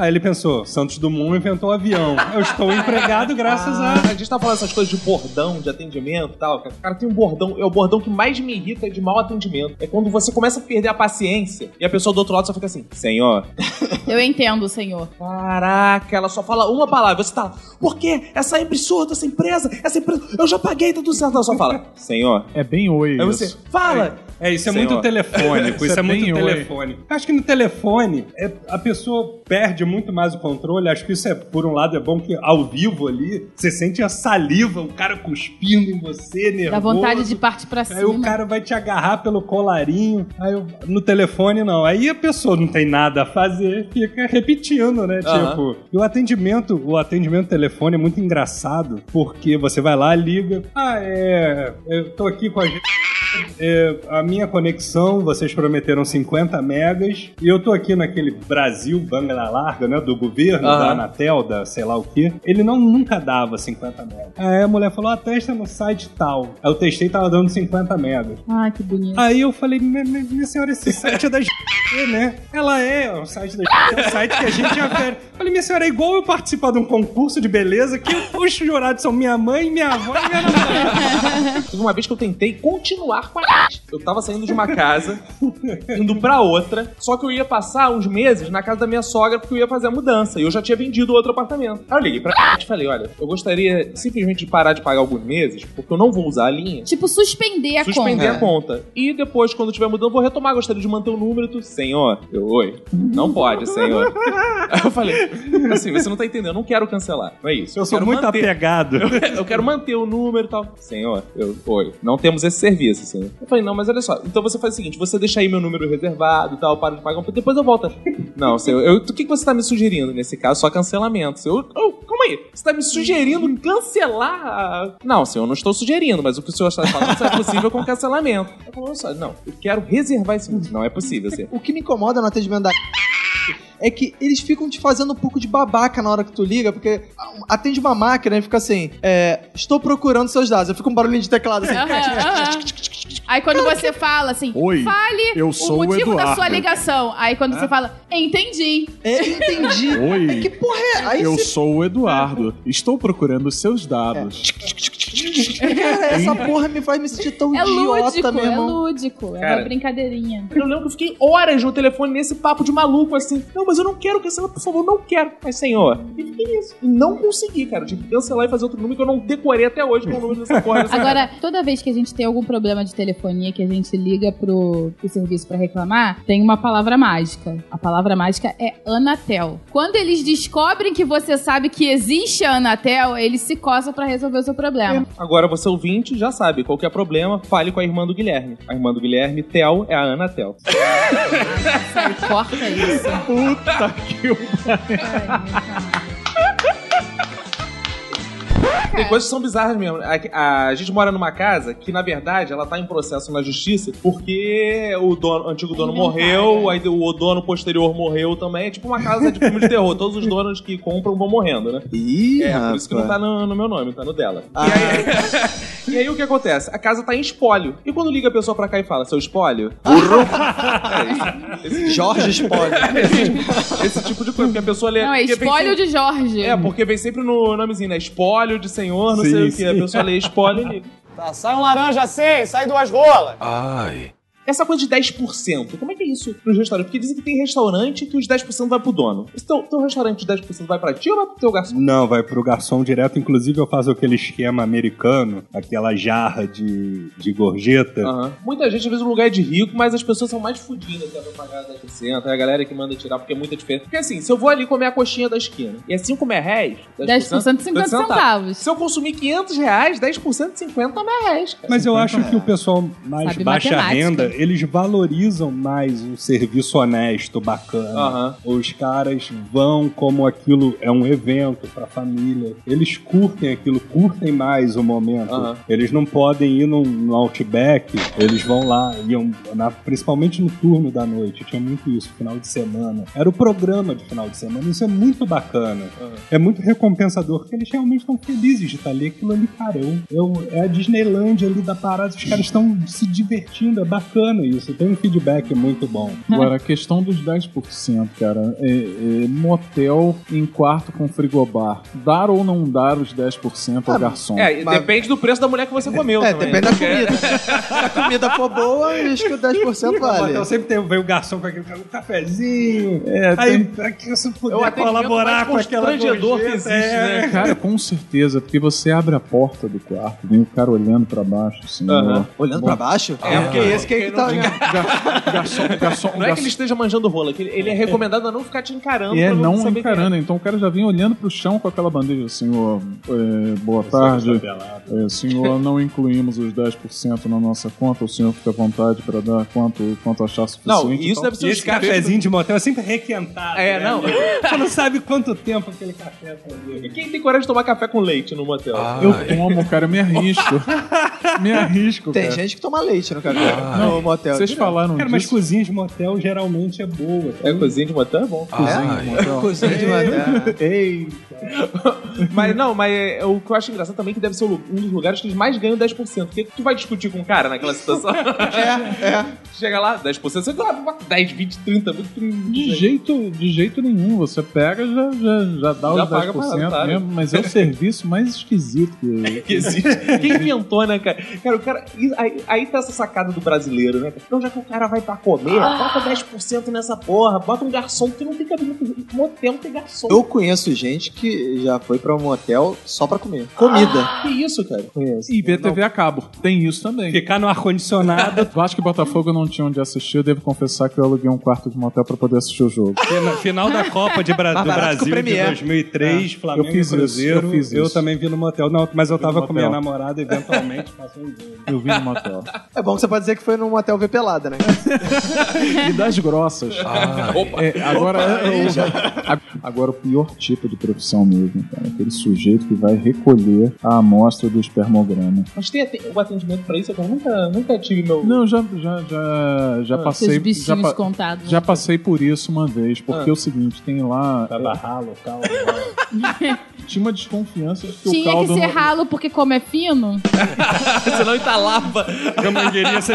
aí ele pensou, Santos Dumont inventou o avião. Eu estou empregado graças Ah, a... a gente tá falando essas coisas de bordão, de atendimento e tal. cara. Cara, tem um bordão, é o bordão que mais me irrita de mau atendimento. É quando você começa a perder a paciência e a pessoa do outro lado só fica assim, senhor. Eu entendo, senhor. Caraca, ela só fala uma palavra. Você tá, por quê? Essa é absurda, essa empresa, essa empresa, eu já paguei, tá tudo certo. Ela só fala, senhor. É bem oi Aí você, isso. fala. É, isso é Senhor. muito telefônico, Isso isso é é muito oi. telefone. Acho que no telefone, é, a pessoa perde muito mais o controle. Acho que isso é, por um lado, é bom que ao vivo ali, você sente a saliva, o cara cuspindo em você, nervoso. Dá vontade de partir pra Aí o cima. cara vai te agarrar pelo colarinho. Aí eu- no telefone não. Aí a pessoa não tem nada a fazer, fica repetindo, né? Aham. Tipo, e o atendimento, o atendimento telefone é muito engraçado, porque você vai lá, liga. Ah, é. Eu tô aqui com a gente. É, a minha conexão, vocês prometeram 50 megas, e eu tô aqui naquele Brasil banda larga, né, do governo, Aham. da Anatel, da sei lá o quê. Ele não nunca dava 50 megas. Aí a mulher falou, ah, testa no site tal. Aí eu testei e tava dando 50 megas. Ai, que bonito. Aí eu falei, minha, senhora, esse site é da GT, né? Ela é, o site da GT, é o site que a gente afere. Falei, minha senhora, é igual eu participar de um concurso de beleza que os jurados são minha mãe, minha avó e minha namorada. Teve uma vez que eu tentei continuar com a Eu tava saindo de uma casa, indo pra outra, só que eu ia passar uns meses na casa da minha sogra porque eu ia fazer a mudança. E eu já tinha vendido outro apartamento. Aí eu liguei pra e falei: olha, eu gostaria simplesmente de parar de pagar alguns meses, porque eu não vou usar a linha. Tipo, suspender a Suspender conta. a conta. E depois, quando eu estiver mudando, eu vou retomar. Gostaria de manter o número. Tu, senhor, eu, oi. Não pode, senhor. Aí eu falei, assim, você não tá entendendo, eu não quero cancelar. Não é isso. Eu sou quero muito manter. apegado. Eu quero manter o número e tal. Senhor, eu, oi, não temos esse serviço, senhor. Eu falei, não, mas olha só. Então você faz o seguinte: você deixa aí meu número reservado e tal, para de pagar um pouco, depois eu volto. Não, senhor, eu, o que, que você tá me sugerindo nesse caso? Só cancelamento. Senhor, oh, calma aí. Você tá me sugerindo cancelar? a- Não, senhor, eu não estou sugerindo, mas o que o senhor está falando é possível com cancelamento. Eu falei, olha só, não, eu quero reservar esse número. Não é possível, senhor. O que me incomoda no atendimento da é que eles ficam te fazendo um pouco de babaca na hora que tu liga, porque atende uma máquina e fica assim, é, estou procurando seus dados. Eu fico um barulhinho de teclado assim. Aí quando você fala assim, Oi, fale eu sou o o motivo da Eduardo. sua ligação. Aí quando você fala, entendi. É, entendi. Oi, Que porra é? Aí eu você, sou o Eduardo. Estou procurando seus dados. cara, essa porra me faz me sentir tão É idiota, lúdico, meu é irmão. lúdico. É Cara. uma brincadeirinha. Eu lembro que eu fiquei horas no telefone nesse papo de maluco, assim. Não, mas eu não quero cancelar, por favor, não quero. Mas, senhor, e fiquei nisso. E não consegui, cara. Tive que cancelar e fazer outro número que eu não decorei até hoje com o número dessa porra. dessa Agora, toda vez que a gente tem algum problema de telefonia que a gente liga pro, pro serviço pra reclamar, tem uma palavra mágica. A palavra mágica é Anatel. Quando eles descobrem que você sabe que existe a Anatel, eles se coçam pra resolver o seu problema. Agora você ouvinte já sabe, qualquer problema, fale com a irmã do Guilherme. A irmã do Guilherme, Tel, é a Ana Tel. Corta isso. Puta que Tem coisas que são bizarras mesmo. A, a gente mora numa casa que, na verdade, ela tá em processo na justiça porque o dono, o antigo dono morreu, é. aí o dono posterior morreu também. É tipo uma casa de filme de terror. Todos os donos que compram vão morrendo, né? Ih, É, por isso que não rapaz. tá no, no meu nome, tá no dela. Ah. E, aí, e aí o que acontece? A casa tá em espólio. E quando liga a pessoa pra cá e fala, seu espólio? é, esse, esse, Jorge Spoiler. esse, esse tipo de coisa, porque a pessoa lê. Não, é espólio sempre- de Jorge. É, porque vem sempre no nomezinho, né? Espólio de senhor, não Sim, sei o que. sim. A pessoa lê e liga. Tá, sai um laranja assim, sai duas rolas. Ai. Essa coisa de 10%, como é que é isso nos restaurantes? Porque dizem que tem restaurante que os 10% vai pro dono. Esse teu, teu restaurante, os 10% vai pra ti ou vai pro teu garçom? Não, vai pro garçom direto. Inclusive, eu faço aquele esquema americano, aquela jarra de, de gorjeta. Aham. Muita gente, às vezes, o lugar é de rico, mas as pessoas são mais fudidas que é pra pagar 10%. É a galera que manda tirar porque é muita diferença. Porque assim, se eu vou ali comer a coxinha da esquina e é 5 reais, 10% de 50 centavos. Se eu consumir 500 reais, 10% de 50 reais, cara. Mas eu acho que o pessoal mais Sabe baixa matemática. renda, eles valorizam mais um serviço honesto, bacana. Aham. Os caras vão como aquilo é um evento pra família. Eles curtem aquilo, curtem mais o momento. Aham. Eles não podem ir no, Outback, eles vão lá, iam na- principalmente no turno da noite. Tinha muito isso, final de semana. Era o programa de final de semana. Isso é muito bacana. Aham. É muito recompensador, porque eles realmente estão felizes de estar ali. Aquilo ali, cara, eu, eu- é a Disneylandia ali da parada. Os caras estão se divertindo, é bacana isso. Tem um feedback muito bom. Agora, a questão dos 10%, cara, é, é motel em quarto com frigobar. Dar ou não dar os 10% ao garçom? É, Mas- depende do preço da mulher que você comeu É, também. depende da Porque- comida. Se a comida for boa, acho que o 10% vale. Então sempre tem, vem o garçom com aquele cafezinho. É, Aí, tem- pra que você É puder colaborar com aquela constrangedor que gorjeta, existe, é. né? Cara, com certeza, porque você abre a porta do quarto, vem o cara olhando pra baixo, assim, Aham. ó. Olhando pra baixo? É, porque esse que Esse né? Gar- garçom, garçom, Não é que ele esteja manjando rola, que ele, ele é recomendado a não ficar te encarando. E é não saber quem encarando, então o cara já vinha olhando pro chão com aquela bandeja, senhor, é, boa tarde, é, senhor, não incluímos os 10% na nossa conta, o senhor fica à vontade para dar quanto, quanto achar suficiente. Não, e isso tal. deve ser E esse cafezinho de motel é sempre requentado. É, né, não. Você não sabe quanto tempo aquele café tá. E quem tem coragem de tomar café com leite no motel? Eu tomo, cara, eu me arrisco. me arrisco, Tem cara. gente que toma leite no café, no motel. Vocês falaram Cara, mas disso. cozinha de motel geralmente é boa. É, cozinha de motel é bom. Cozinha, motel. Cozinha de motel. Ei, Mas não, mas é, o que eu acho engraçado também é que deve ser um dos lugares que eles mais ganham 10%. Porque tu vai discutir com um cara naquela situação. É, é. Chega lá, 10%, você ah, 10, 20, 30, 30. De jeito, de jeito nenhum. Você pega já, já, já dá Já os paga 10% pra- claro. mesmo, mas é o serviço mais esquisito que, que existe. Quem inventou, né, cara? Cara, o cara. Aí, aí tá essa sacada do brasileiro, né? Então, já que o cara vai pra comer, bota 10% nessa porra, bota um garçom, porque não tem cabimento. Motel tem garçom. Eu conheço gente que já foi pra um motel só pra comer. Comida. Que isso, cara? Conheço. E ver TV a cabo. Tem isso também. ficar no ar-condicionado. Vasco e Botafogo não tinham onde assistir. Eu devo confessar que eu aluguei um quarto de motel pra poder assistir o jogo. Fina- Final da Copa de Bra- Mais do que Brasil de Premier. 2003, Flamengo Eu fiz e isso, Cruzeiro. eu fiz isso. também vi no motel. Não, mas eu Vi no tava com minha namorada, eventualmente passou um jogo. Eu vi no motel. É bom que você pode dizer que foi motel ver pelada, né? E das grossas. É, agora, é, o- a- agora, o pior tipo de profissão mesmo, cara. Aquele sujeito que vai recolher a amostra do espermograma. Mas tem o atendimento pra isso? Eu nunca, nunca tive meu. Não, já, já, já, já Seus passei. Já, contados. já passei por isso uma vez, porque Ah. é o seguinte, tem lá. Tava ralo, calma. Tinha uma desconfiança de que o Tinha que caldo. ser ralo porque como é fino. Senão entalava. A mangueirinha você...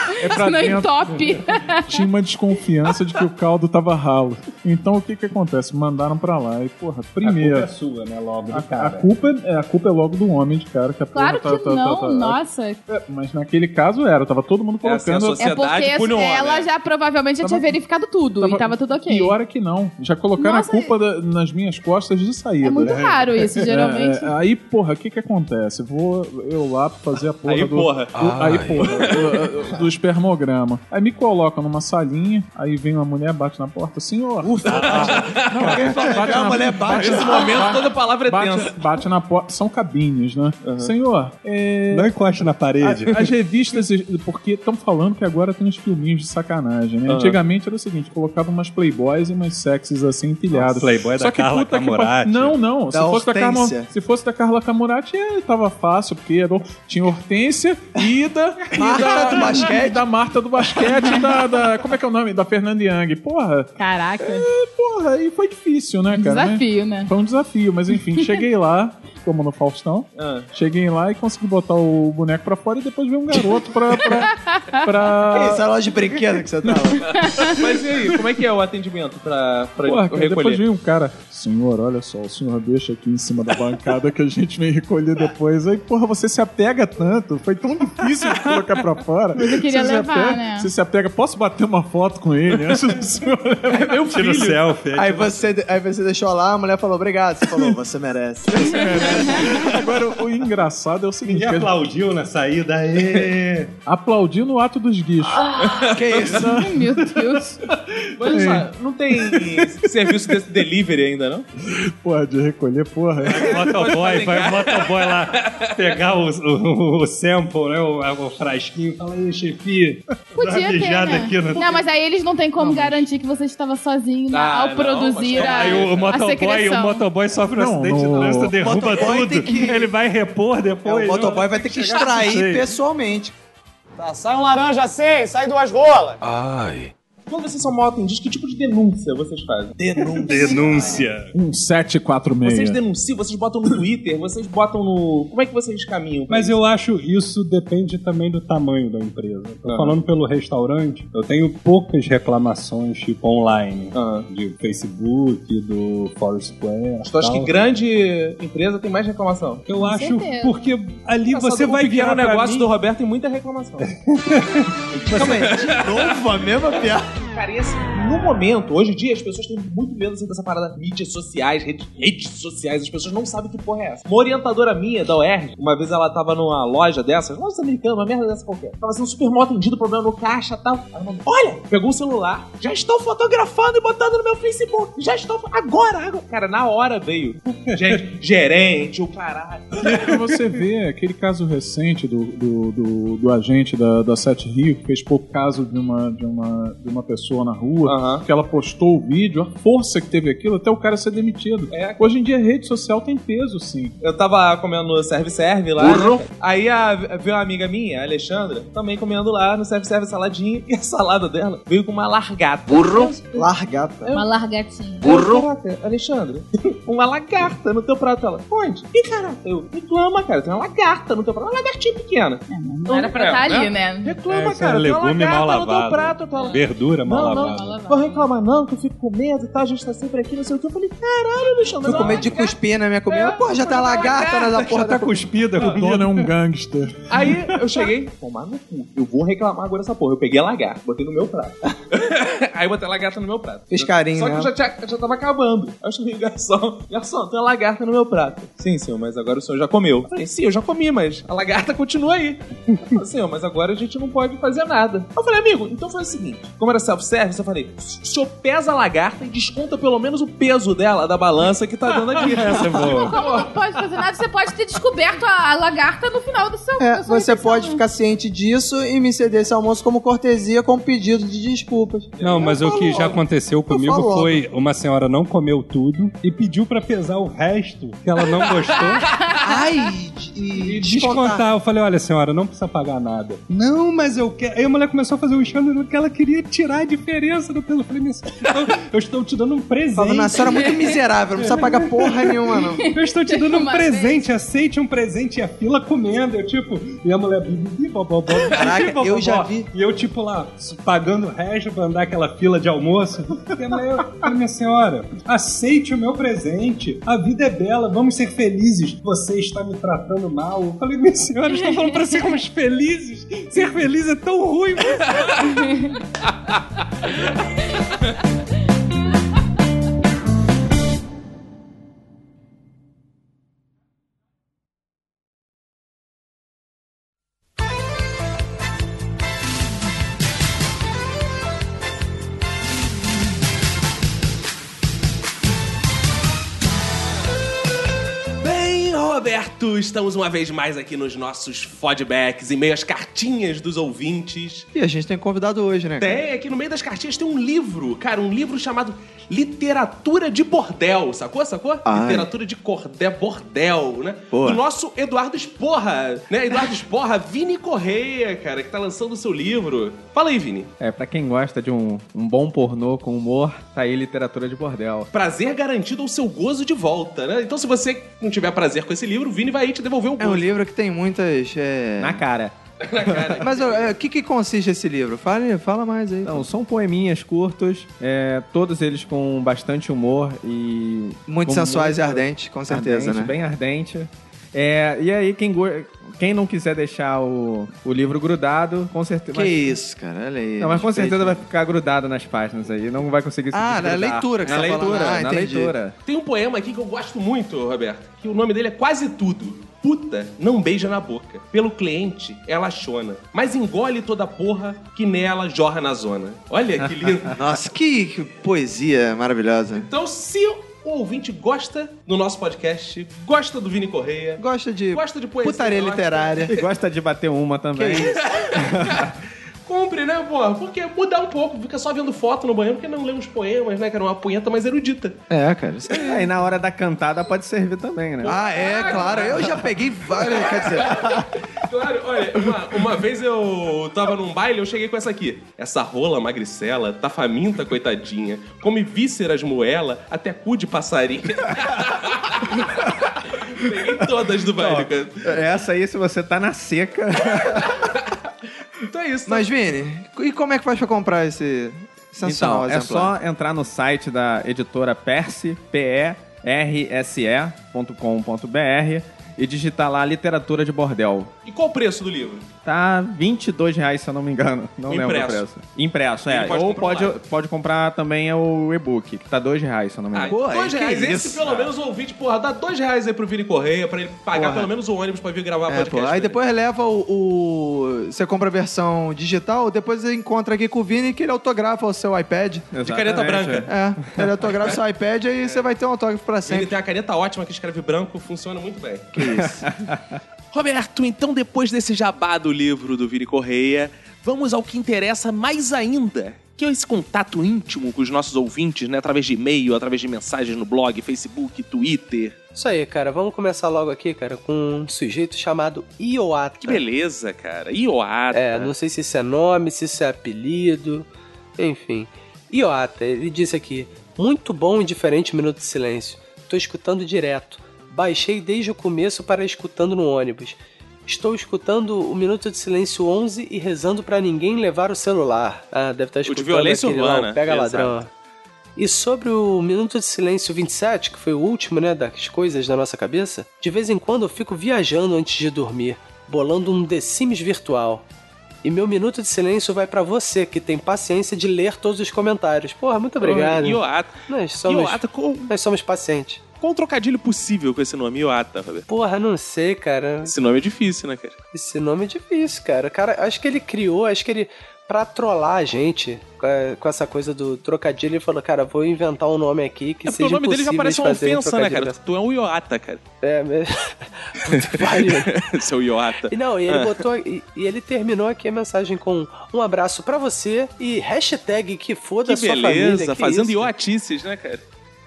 é pra Senão dentro. entope. Tinha uma desconfiança de que o caldo tava ralo. Então o que que acontece? Mandaram pra lá e, porra, primeiro. A culpa é sua, né? Logo A, cara. a culpa é, a culpa é logo do homem de cara que a Claro porra que tá, tá- não, tá- tá- nossa. É, Mas naquele caso era, tava todo mundo É assim, a colocando. socie- É porque Sociedade ela né? já provavelmente já Tava- tinha verificado tudo e tava tudo ok. Pior é que não. Já colocaram Nossa, a culpa da- nas minhas costas de saída. É muito raro isso, geralmente. É, é, aí, porra, o que que acontece? Vou eu lá pra fazer a porra Aí, do... porra. do- aí, porra, do, do espermograma. Aí me colocam numa salinha, aí vem uma mulher, bate na porta, senhor. Ufa! Não, bate a mulher bate Nesse momento, toda palavra é tensa. Bate, bate na porta, são cabines, né? Senhor, é, Não encoste na parede. a- As revistas, porque estão falando que agora tem uns filminhos de sacanagem, né? Antigamente era o seguinte, colocava umas playboys e umas sexys assim empilhadas. Nossa, Playboy da Só que Carla puta que Camurati. Não, não. Se Da fosse da, Carla, Hortência. se fosse da Carla Camurati, é, tava fácil, porque era, tinha Hortência, Ida e Marta da, do basquete. E da Marta do basquete e da, da- Como é que é o nome? Da Fernanda Young. Porra, Caraca, porra, aí foi difícil, né, cara? desafio, né? Foi um desafio, mas enfim, cheguei lá, como no Faustão. Ah. Cheguei lá e consegui botar o boneco pra fora e depois veio um garoto pra. pra, pra... Essa loja de brinquedo que você tava. Mas e aí, como é que é o atendimento pra, pra Porra, cara, depois recolher? veio um cara, senhor, olha só, o senhor deixa aqui em cima da bancada que a gente vem recolher depois. Aí, porra, você se apega tanto, foi tão difícil de colocar pra fora. Mas eu queria Você se levar, apega- né? Você se apega, posso bater uma foto com ele antes do senhor levar? Meu filho. selfie. Aí você, aí você deixou lá, a mulher falou, obrigado. Você falou, você merece. Agora, o engraçado é o seguinte: Ninguém aplaudiu na saída. Aê! aplaudiu no ato dos guichos. que isso? Meu Deus. Mas só, não tem serviço desse delivery ainda, não? Porra, de recolher, porra. Motoboy, vai o motoboy lá pegar o, o, o sample, né? O, o frasquinho. Fala aí, chefe. Podia ter, né? aqui no- Não, mas aí eles não têm como garantir que você estava sozinho né, Ah, ao não, produzir mas- a, Aí o a motoboy, o motoboy sofre um Não, acidente de no- trânsito, derruba motoboy tudo. tem que- Ele vai repor É, depois. o motoboy vai ter que extrair Sei. pessoalmente. Tá, sai um laranja assim, sai duas rolas. Ai. Quando vocês são mal atendidos, que tipo de denúncia vocês fazem? Denúncia. Um 746. Vocês denunciam, vocês botam no Twitter, vocês botam no. Como é que vocês caminham? Mas isso? eu acho isso depende também do tamanho da empresa. Tô Ah. falando pelo restaurante, eu tenho poucas reclamações tipo online. Ah. De Facebook, do Foursquare. Tu acha que grande empresa tem mais reclamação? Eu acho certeza. porque ali Engraçado, você o vai virar pra negócio mim, do Roberto tem muita reclamação. Calma aí, de novo a mesma piada. E assim, no momento, hoje em dia, as pessoas têm muito medo assim, dessa parada mídias sociais, redes, redes sociais, as pessoas não sabem que porra é essa. Uma orientadora minha da UERJ, uma vez ela tava numa loja dessas, loja americana, uma merda dessa qualquer. Tava sendo super mal atendido, problema no caixa tal. Ela mandou, olha, pegou o celular, já estou fotografando e botando no meu Facebook. Já estou. Agora, agora. Cara, na hora veio. Gente, gerente, o caralho. E você vê aquele caso recente do, do, do, do agente da, da Sete Rio, que fez pouco caso de uma, de uma, de uma pessoa na rua, Aham. que ela postou o vídeo, a força que teve aquilo até o cara ser demitido. É. Hoje em dia, a rede social tem peso, sim. Eu tava comendo no serve-serve lá, né? Aí a, veio uma amiga minha, a Alexandra, também comendo lá no serve-serve saladinha, e a salada dela veio com uma largata. Burro? Largata. Uma largatinha. Burro? Caraca, Alexandra, uma lagarta no teu prato. Ela, onde? Ih, caraca, eu, reclama, cara, tem uma lagarta no teu prato, uma lagartinha pequena. É, não era pra estar ali, né? Reclama, É, cara, é tem uma legume mal lagarta no teu lavado. prato. Ela, Verdura mal Não, não. lavada. Vou reclamar não, que eu fico com medo e tal, a gente tá sempre aqui, não sei o que. Eu falei, caralho, Alexandra. Fui com não, medo de cuspir na minha comida. É, Pô, já tá tá lagarta nessa porra Já tá da cuspida a O dono é um gangster. Aí eu cheguei, tomar no cu. Eu vou reclamar agora dessa porra. Eu peguei a lagarta, botei no meu prato. Aí eu botei a lagarta no meu prato. Fez carinho, Só que né? eu já, tinha, já tava acabando. Aí eu chamei o garçom. Garçom, tem uma lagarta no meu prato. Sim, senhor, mas agora o senhor já comeu. Eu falei, sim, eu já comi, mas a lagarta continua aí. Senhor, mas agora a gente não pode fazer nada. Eu falei, amigo, então foi o seguinte. Como era self-service, eu falei, o senhor pesa a lagarta e desconta pelo menos o peso dela da balança que tá dando aqui. Essa é boa. Como não pode fazer nada, você pode ter descoberto a, a lagarta no final do seu É, você refeição, pode né? ficar ciente disso e me ceder esse almoço como cortesia com pedido de desculpas. Não, mas Eu o que já aconteceu comigo foi uma senhora não comeu tudo e pediu pra pesar o resto que ela não gostou Ai, e e descontar. Eu falei, olha senhora, não precisa pagar nada. Não, mas eu quero. Aí a mulher começou a fazer um escândalo que ela queria tirar a diferença do peso. Eu falei, eu- eu estou te dando um presente. Falando, na senhora é muito miserável, não precisa pagar porra nenhuma, não. Eu estou te dando um presente, aceite um presente e a fila comendo. Eu, tipo, e a mulher, bi, bi, bi, bó, bó, bó, Caraca, eu já vi. E eu, tipo, lá, pagando o resto pra andar aquela fila de almoço. E a mulher, eu falei, minha senhora, aceite o meu presente. A vida é bela, vamos ser felizes. Você está me tratando mal. Eu falei, minha senhora, estou falando pra sermos felizes. Ser feliz é tão ruim. estamos uma vez mais aqui nos nossos fodbacks, em meio às cartinhas dos ouvintes. E a gente tem convidado hoje, né? cara? Tem, aqui no meio das cartinhas tem um livro, cara, um livro chamado Literatura de Bordel, sacou? Sacou? Ai. Literatura de cordel, bordel, né? Boa. Do nosso Eduardo Esporra, né? Eduardo Esporra, Vini Correia, cara, que tá lançando o seu livro. Fala aí, Vini. É, pra quem gosta de um, um bom pornô com humor, tá aí literatura de bordel. Prazer garantido ao seu gozo de volta, né? Então, se você não tiver prazer com esse livro, o Vini vai aí te devolver o É um livro que tem muitas. é, Na cara. Mas é, o que, que consiste esse livro? Fala, fala mais aí. Então, são poeminhas curtos, é, todos eles com bastante humor e... Muito com sensuais e ardentes, com certeza, ardente, né? Bem ardente. É, e aí, quem, quem não quiser deixar o, o livro grudado, com certeza... Que isso, cara, olha aí. Não, mas com certeza vai ficar grudado nas páginas aí, não vai conseguir se Ah, na leitura que Na você tá leitura, falando. Ah, na entendi. leitura. Tem um poema aqui que eu gosto muito, Roberto, que o nome dele é Quase Tudo. Puta não beija na boca. Pelo cliente, ela chona. Mas engole toda a porra que nela jorra na zona. Olha que lindo. Nossa, que, que poesia maravilhosa. então, se o ouvinte gosta do nosso podcast, gosta do Vini Correia, Gosta de gosta de poesia putaria erótica, literária. E gosta de bater uma Que também. isso? Compre, né, pô? Porque mudar um pouco, fica só vendo foto no banheiro, porque não lê uns poemas, né? Que era uma punheta mais erudita. É, cara. Isso aí. Aí na hora da cantada pode servir também, né? Ah, é, claro. Eu já peguei várias. Quer dizer, Claro, olha, uma, uma vez eu tava num baile, eu cheguei com essa aqui. Essa rola magricela, tá faminta, coitadinha. Come vísceras moela, até cu de passarinho. Peguei todas do baile, cara. Essa aí, se você tá na seca. Então é isso. mas Vini, e como é que faz pra comprar esse sensacional Então, é exemplar? só entrar no site da editora Perse, P-E-R-S-E.com.br e digitar lá literatura de bordel. E qual o preço do livro? Tá 22 reais, se eu não me engano. Não O lembro impresso. o preço. Impresso, é. Ele pode Ou comprar pode, online. pode comprar também o e-book, que tá 2 reais, se eu não me Ah, engano. dois que reais. Esse, isso, pelo cara. menos, o ouvinte, porra, dá dois reais aí pro Vini Correia pra ele pagar Porra. pelo menos o ônibus pra vir gravar É, podcast. pô. Aí ele. depois leva o, o- Você compra a versão digital, depois você encontra aqui com o Vini que ele autografa o seu iPad. De caneta Exatamente, branca. É, ele autografa o seu iPad e você vai ter um autógrafo pra Ele sempre. tem a caneta ótima que escreve branco, funciona muito bem. Que isso. Roberto, então depois desse jabá do livro do Vini Correia, vamos ao que interessa mais ainda, que é esse contato íntimo com os nossos ouvintes, né? Através de e-mail, através de mensagens no blog, Facebook, Twitter. Isso aí, cara. Vamos começar logo aqui, cara, com um sujeito chamado Ioata. Que beleza, cara. Ioata. É, não sei se isso é nome, se isso é apelido, enfim. Ioata, ele disse aqui: Muito bom e diferente Minuto de Silêncio. Tô escutando direto. Baixei desde o começo para escutando no ônibus. Estou escutando o Minuto de Silêncio 11 e rezando para ninguém levar o celular. Ah, deve estar de escutando violência aquele lá, o urbana, Pega exato. ladrão. E sobre o Minuto de Silêncio 27, que foi o último, né, das coisas da nossa cabeça, de vez em quando eu fico viajando antes de dormir, bolando um The Sims virtual. E meu Minuto de Silêncio vai pra você, que tem paciência de ler todos os comentários. Porra, muito obrigado. Ioata. Nós somos, nós somos pacientes. Qual um trocadilho possível com esse nome, Ioata, Roberto? Porra, não sei, cara. Esse nome é difícil, né, cara? Esse nome é difícil, cara. Cara, acho que ele criou, acho que ele. Pra trollar a gente com, essa coisa do trocadilho, ele falou, cara, vou inventar um nome aqui que É seja o nome dele já parece uma fazer um ofensa, né, cara? Tu é um Ioata, cara. É, pariu. Seu Ioata. E não, e ele Ah. botou. E, e ele terminou aqui a mensagem com um abraço pra você e hashtag que foda Que sua família. beleza, que fazendo isso? ioatices, né, cara?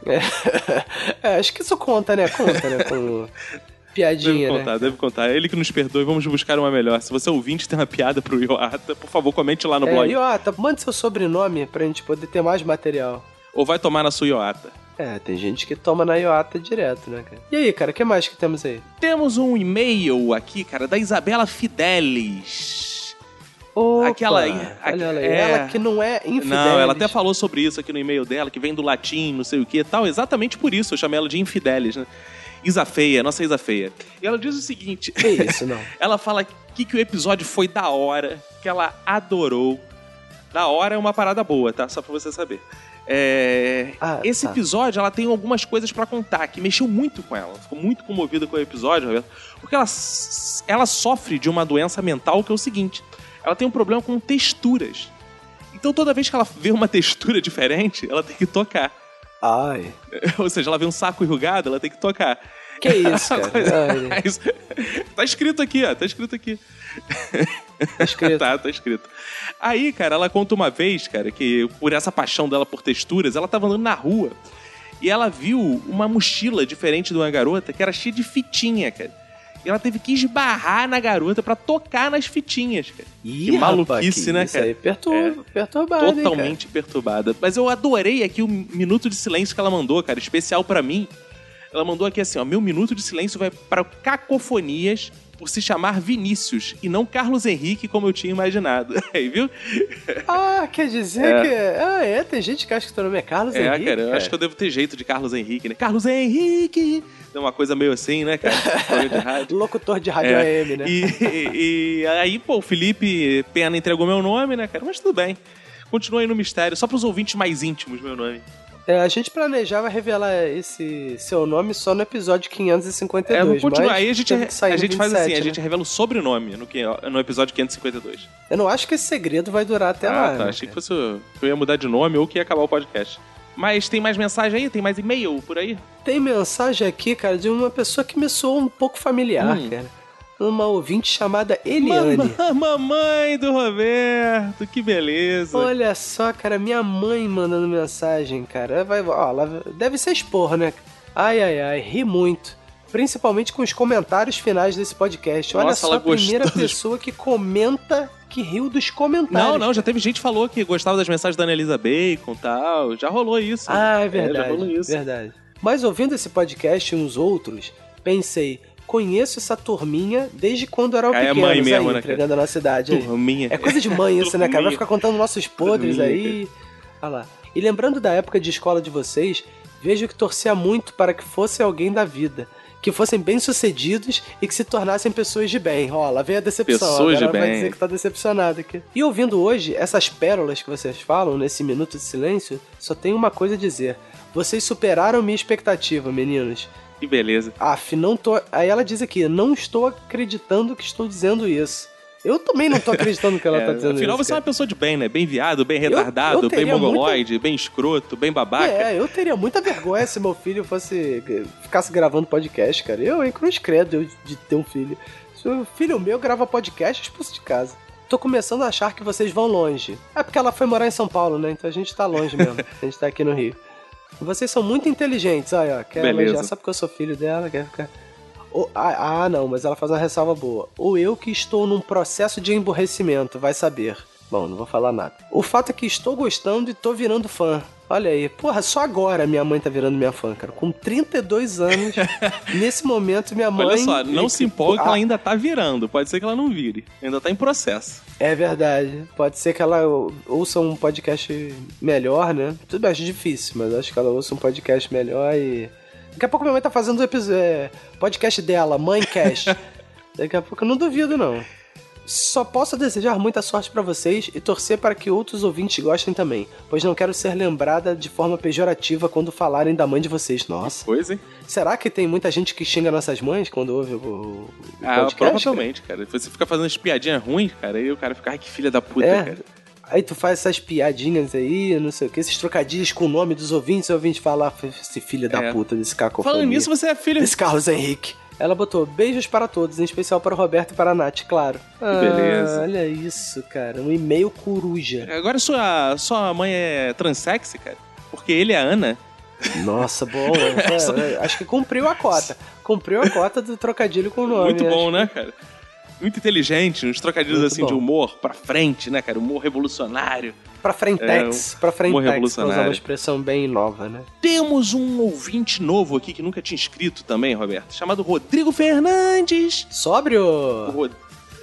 É, acho que isso conta, né? Conta, né? Com piadinha, Deve né? contar, deve contar. É Ele que nos perdoe, vamos buscar uma melhor. Se você é ouvinte tem uma piada pro Ioata, por favor, comente lá no É, blog. Iota, mande seu sobrenome pra gente poder ter mais material. Ou vai tomar na sua Ioata. É, tem gente que toma na Iota direto, né, cara? E aí, cara, o que mais que temos aí? Temos um e-mail aqui, cara, da Isabela Fidelis. Opa, Aquela- olha ela aí. é. Ela que não é infidelis. Não, ela até falou sobre isso aqui no e-mail dela, que vem do latim, não sei o que e tal. Exatamente por isso eu chamei ela de Infidelis, né? Isa Feia, nossa Isa Feia. E ela diz o seguinte: Que isso, não. ela fala que, que o episódio foi da hora, que ela adorou. Da hora é uma parada boa, tá? Só pra você saber. É, Ah, esse tá. episódio, ela tem algumas coisas pra contar que mexeu muito com ela. Ficou muito comovida com o episódio, Roberto. Porque ela, ela sofre de uma doença mental que é o seguinte: ela tem um problema com texturas. Então toda vez que ela vê uma textura diferente, ela tem que tocar. Ai. Ou seja, ela vê um saco enrugado, ela tem que tocar. Que isso, cara? coisa Tá escrito aqui, ó. Tá escrito aqui. Tá escrito. tá, tá escrito. Aí, cara, ela conta uma vez, cara, que por essa paixão dela por texturas, ela tava andando na rua e ela viu uma mochila diferente de uma garota que era cheia de fitinha, cara. E ela teve que esbarrar na garota pra tocar nas fitinhas, cara. Ih, que rapaz, maluquice, que né, isso cara? aí perturba, perturbado, hein, Totalmente perturbada. Mas eu adorei aqui o minuto de silêncio que ela mandou, cara, especial pra mim. Ela mandou aqui assim, ó, meu minuto de silêncio vai para cacofonias por se chamar Vinícius e não Carlos Henrique como eu tinha imaginado. Aí, viu? cara? Ah, quer dizer É. que... Ah, é? Tem gente que acha que teu nome é Carlos É, Henrique, cara, eu acho que eu devo ter jeito de Carlos Henrique, né? Carlos Henrique! É uma coisa meio assim, né, cara? De. Locutor de rádio É. AM, né? E, e- e aí, pô, o Felipe Pena entregou meu nome, né, cara? Mas tudo bem. Continua aí no mistério, só pros ouvintes mais íntimos, meu nome. É, a gente planejava revelar esse seu nome só no episódio 552, É, vamos continuar. mas Aí a gente, a gente faz 27, assim, a né? gente revela o sobrenome no, no episódio 552. Eu não acho que esse segredo vai durar até ah, lá, tá. né, Achei que fosse que eu ia mudar de nome ou que ia acabar o podcast. Mas tem mais mensagem aí? Tem mais e-mail por aí? Tem mensagem aqui, cara, de uma pessoa que me soou um pouco familiar, Hum. cara. Uma ouvinte chamada Eliane. Mamãe, mamãe do Roberto, que beleza. Olha só, cara, minha mãe mandando mensagem, cara. Vai, ó, ela deve ser esporro, né? Ai, ai, ai, ri muito. Principalmente com os comentários finais desse podcast. Olha Nossa, só ela a primeira gostou pessoa que comenta que riu dos comentários. Não, não, já teve gente que falou que gostava das mensagens da Ana Elisa Bacon e tal. Já rolou isso. Ah, é já verdade. rolou isso. verdade. Mas ouvindo esse podcast e uns outros, pensei, conheço essa turminha desde quando eram Ah, é pequenos mãe mesmo, aí, né, cara? entregando a nossa idade. aí. Turminha. É coisa de mãe isso, né, cara? Vai ficar contando nossos podres Turminha, aí. Olha lá. E lembrando da época de escola de vocês, vejo que torcia muito para que fosse alguém da vida. que fossem bem-sucedidos e que se tornassem pessoas de bem. Ó, lá vem a decepção. Pessoas de vai bem. dizer que tá decepcionado aqui. E ouvindo hoje essas pérolas que vocês falam nesse minuto de silêncio, só tem uma coisa a dizer. Vocês superaram minha expectativa, meninos. Que beleza. Af, não tô. Aí ela diz aqui, não estou acreditando que estou dizendo isso. Eu também não tô acreditando que ela É, tá dizendo afinal, isso. você é uma pessoa de bem, né? Bem viado, bem retardado, eu bem teria mongoloide, bem escroto, bem babaca. É, eu teria muita vergonha se meu filho fosse. ficasse gravando podcast, cara. Eu, hein, cruz credo eu de ter um filho. Se o filho meu grava podcast, eu expulso de casa. Tô começando a achar que vocês vão longe. É porque ela foi morar em São Paulo, né? Então a gente tá longe mesmo. a gente tá aqui no Rio. Vocês são muito inteligentes, olha, ó. Quer Beleza. elogiar só porque eu sou filho dela, quer ficar. Ou- ah, ah, não, mas ela faz uma ressalva boa. Ou eu que estou num processo de emborrecimento, vai saber. Bom, não vou falar nada. O fato é que estou gostando e tô virando fã. Olha aí, porra, só agora minha mãe tá virando minha fã, cara. Com 32 anos, nesse momento minha mãe. Olha só, não se empolga que Ah, ela ainda tá virando. Pode ser que ela não vire. Ainda tá em processo. É verdade. Pode ser que ela ouça um podcast melhor, né? Tudo bem, acho difícil, mas acho que ela ouça um podcast melhor e. Daqui a pouco minha mãe tá fazendo o episódio, é, podcast dela, Mãecast. Daqui a pouco eu não duvido, não. Só posso desejar muita sorte pra vocês e torcer para que outros ouvintes gostem também, pois não quero ser lembrada de forma pejorativa quando falarem da mãe de vocês. Nossa. Pois, hein? Será que tem muita gente que xinga nossas mães quando ouve o, o Ah, podcast? provavelmente, cara. Você fica fazendo as piadinhas ruins, cara, e o cara fica, ai, que filha da puta, É. cara. Aí tu faz essas piadinhas aí, não sei o que, esses trocadilhos com o nome dos ouvintes, e o ouvinte fala, "Ah, esse filho da É. puta desse cacofonia. Falando nisso, você é filho. Desse Carlos Henrique. Ela botou beijos para todos, em especial para o Roberto e para a Nath, claro. Ah, beleza. Olha isso, cara. Um e-mail coruja. Agora sua, sua mãe é transexy, cara. Porque ele é a Ana. Nossa, bom. é, acho que cumpriu a cota. Cumpriu a cota do trocadilho com o nome. Muito bom, acho. né, cara? Muito inteligente, uns trocadilhos Muito assim de bom. humor pra frente, né, cara? Humor revolucionário. Pra frentex. pra humor frentex, pra usar uma expressão bem nova, né? Temos um ouvinte novo aqui que nunca tinha inscrito também, Roberto, chamado Rodrigo Fernandes. Sóbrio? O Rod-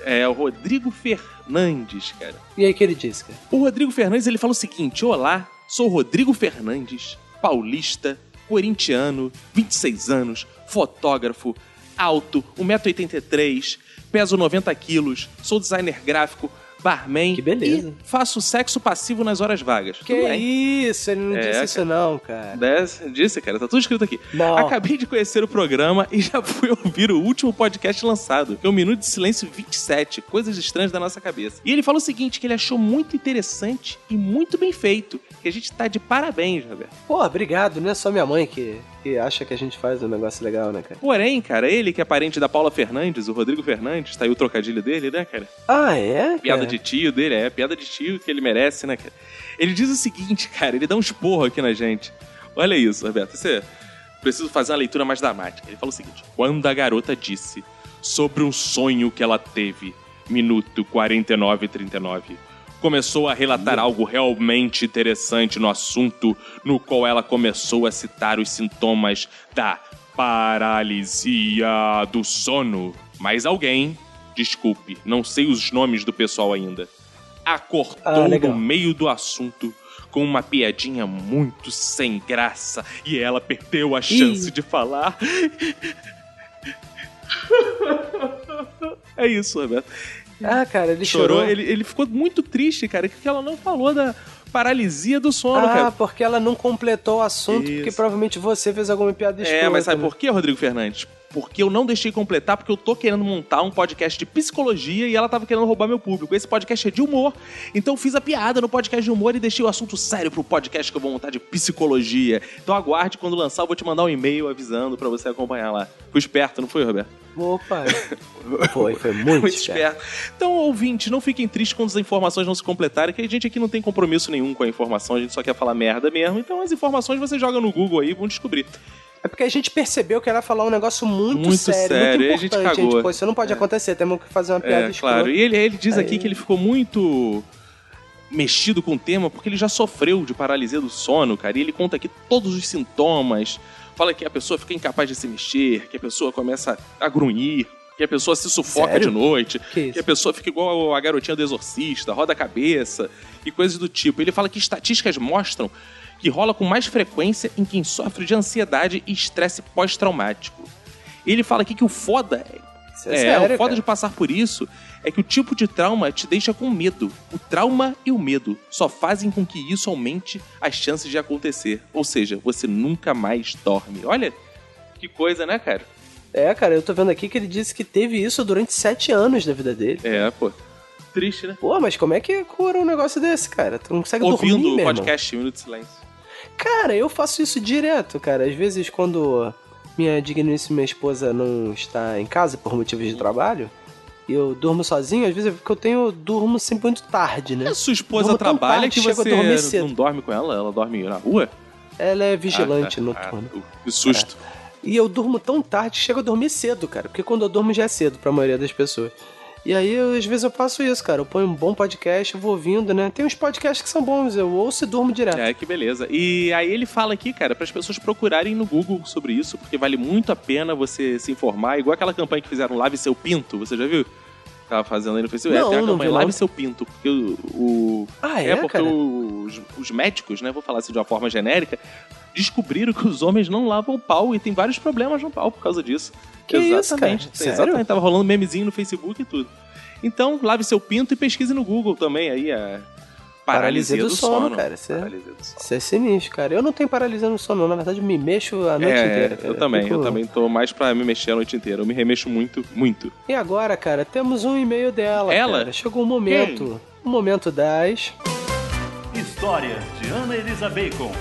É, o Rodrigo Fernandes, cara. E aí, que ele disse, cara? O Rodrigo Fernandes, ele fala o seguinte: Olá, sou o Rodrigo Fernandes, paulista, corintiano, 26 anos, fotógrafo, alto, 1,83m, peso 90 quilos, sou designer gráfico, barman Que beleza. e faço sexo passivo nas horas vagas. Que isso? Ele não É, disse isso não, cara. Desse- Disse, cara, tá tudo escrito aqui. Não. Acabei de conhecer o programa e já fui ouvir o último podcast lançado, que é o Minuto de Silêncio 27, Coisas Estranhas da Nossa Cabeça. E ele falou o seguinte, que ele achou muito interessante e muito bem feito, que a gente tá de parabéns, Roberto. Pô, obrigado. Não é só minha mãe que, que acha que a gente faz um negócio legal, né, cara? Porém, cara, ele que é parente da Paula Fernandes, o Rodrigo Fernandes, tá aí o trocadilho dele, né, cara? Ah, é? Piada cara? de tio dele, é, piada de tio que ele merece, né, cara? Ele diz o seguinte, cara, ele dá um esporro aqui na gente. Olha isso, Roberto, você preciso fazer uma leitura mais dramática. Ele fala o seguinte: Quando a garota disse sobre um sonho que ela teve, minuto 49 e 39, começou a relatar algo realmente interessante no assunto, no qual ela começou a citar os sintomas da paralisia do sono. Mas alguém, desculpe, não sei os nomes do pessoal ainda, a cortou Ah, no meio do assunto com uma piadinha muito sem graça e ela perdeu a chance de falar. é isso, Roberto. Ah, cara, ele Chorou, chorou. Ele, ele ficou muito triste, cara, que ela não falou da paralisia do sono, ah, cara. porque ela não completou o assunto, Isso. porque provavelmente você fez alguma piada escrota. É, mas sabe né? por quê, Rodrigo Fernandes? Porque eu não deixei completar, porque eu tô querendo montar um podcast de psicologia e ela tava querendo roubar meu público. Esse podcast é de humor, então eu fiz a piada no podcast de humor e deixei o assunto sério pro podcast que eu vou montar de psicologia. Então aguarde, quando lançar eu vou te mandar um e-mail avisando pra você acompanhar lá. Fui esperto, não foi, Roberto? Opa, foi, foi muito, Muito esperto. Então, ouvinte, não fiquem tristes quando as informações não se completarem, que a gente aqui não tem compromisso nenhum com a informação, a gente só quer falar merda mesmo. Então as informações você joga no Google aí e vão descobrir. É porque a gente percebeu que ela falar um negócio muito, Muito sério, sério, e a muito gente importante. cagou. pô, isso não pode acontecer, temos que fazer uma piada É, claro. E ele, ele diz aqui Aí- que ele ficou muito mexido com o tema porque ele já sofreu de paralisia do sono, cara. E ele conta aqui todos os sintomas. Fala que a pessoa fica incapaz de se mexer, que a pessoa começa a grunhir, que a pessoa se sufoca Sério? de noite, Que que a pessoa fica igual a garotinha do exorcista, roda a cabeça e coisas do tipo. Ele fala que estatísticas mostram que rola com mais frequência em quem sofre de ansiedade e estresse pós-traumático. Ele fala aqui que o foda é, é, sério, o foda cara. de passar por isso é que o tipo de trauma te deixa com medo. O trauma e o medo só fazem com que isso aumente as chances de acontecer. Ou seja, você nunca mais dorme. Olha que coisa, né, cara? É, cara, eu tô vendo aqui que ele disse que teve isso durante sete anos da vida dele. É, pô. Triste, né? Pô, mas como é que cura um negócio desse, cara? Tu não consegue Ouvindo dormir, o meu irmão. podcast Minuto de Silêncio. Cara, eu faço isso direto, cara. Às vezes, quando minha digníssima esposa não está em casa por motivos de trabalho, e eu durmo sozinho, às vezes é porque eu tenho, eu durmo sempre muito tarde, né? A sua esposa Durmo trabalha tarde que você não dorme com ela? Ela dorme na rua? Ela é vigilante Ah, tá. noturna. Ah, que susto. E eu durmo tão tarde que chego a dormir cedo, cara. Porque quando eu durmo já é cedo pra maioria das pessoas. E aí, eu, às vezes, eu faço isso, cara. Eu ponho um bom podcast, eu vou ouvindo, né? Tem uns podcasts que são bons, eu ouço e durmo direto. É, que beleza. E aí ele fala aqui, cara, para as pessoas procurarem no Google sobre isso, porque vale muito a pena você se informar. Igual aquela campanha que fizeram Lave Seu Pinto, você já viu? Tava fazendo aí no Facebook. Não, é, tem a campanha. Lave Seu Pinto. Porque o. o- Ah, é, porque cara? os, os médicos, né, vou falar assim de uma forma genérica, descobriram que os homens não lavam o pau e tem vários problemas no pau por causa disso. Que isso, cara? Exatamente. Sério? Exatamente. Tava rolando memezinho no Facebook e tudo. Então, lave seu pinto e pesquise no Google também aí a paralisia, do, sono. cara. Isso é, Paralisia do sono. isso é sinistro, cara. Eu não tenho paralisia no sono, não. Na verdade, eu me mexo a noite É, inteira. cara. eu também, fico- eu também tô mais pra me mexer a noite inteira. Eu me remexo muito, muito. E agora, cara, temos um e-mail dela. Ela? cara. Chegou o momento. O momento das. Histórias de Ana Elisa Bacon.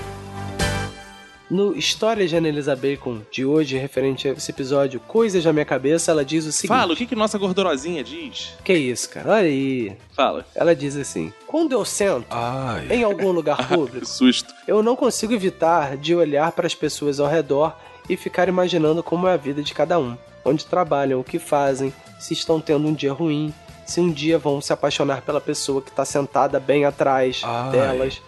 No História de Anelisa Bacon de hoje, referente a esse episódio Coisas da Minha Cabeça, ela diz o seguinte. Fala, o que que nossa gordorosinha diz? Que isso, cara? Olha aí. Fala. Ela diz assim: Quando eu sento em algum lugar público, susto. eu não consigo evitar de olhar para as pessoas ao redor e ficar imaginando como é a vida de cada um. Onde trabalham, o que fazem, se estão tendo um dia ruim, se um dia vão se apaixonar pela pessoa que está sentada bem atrás delas,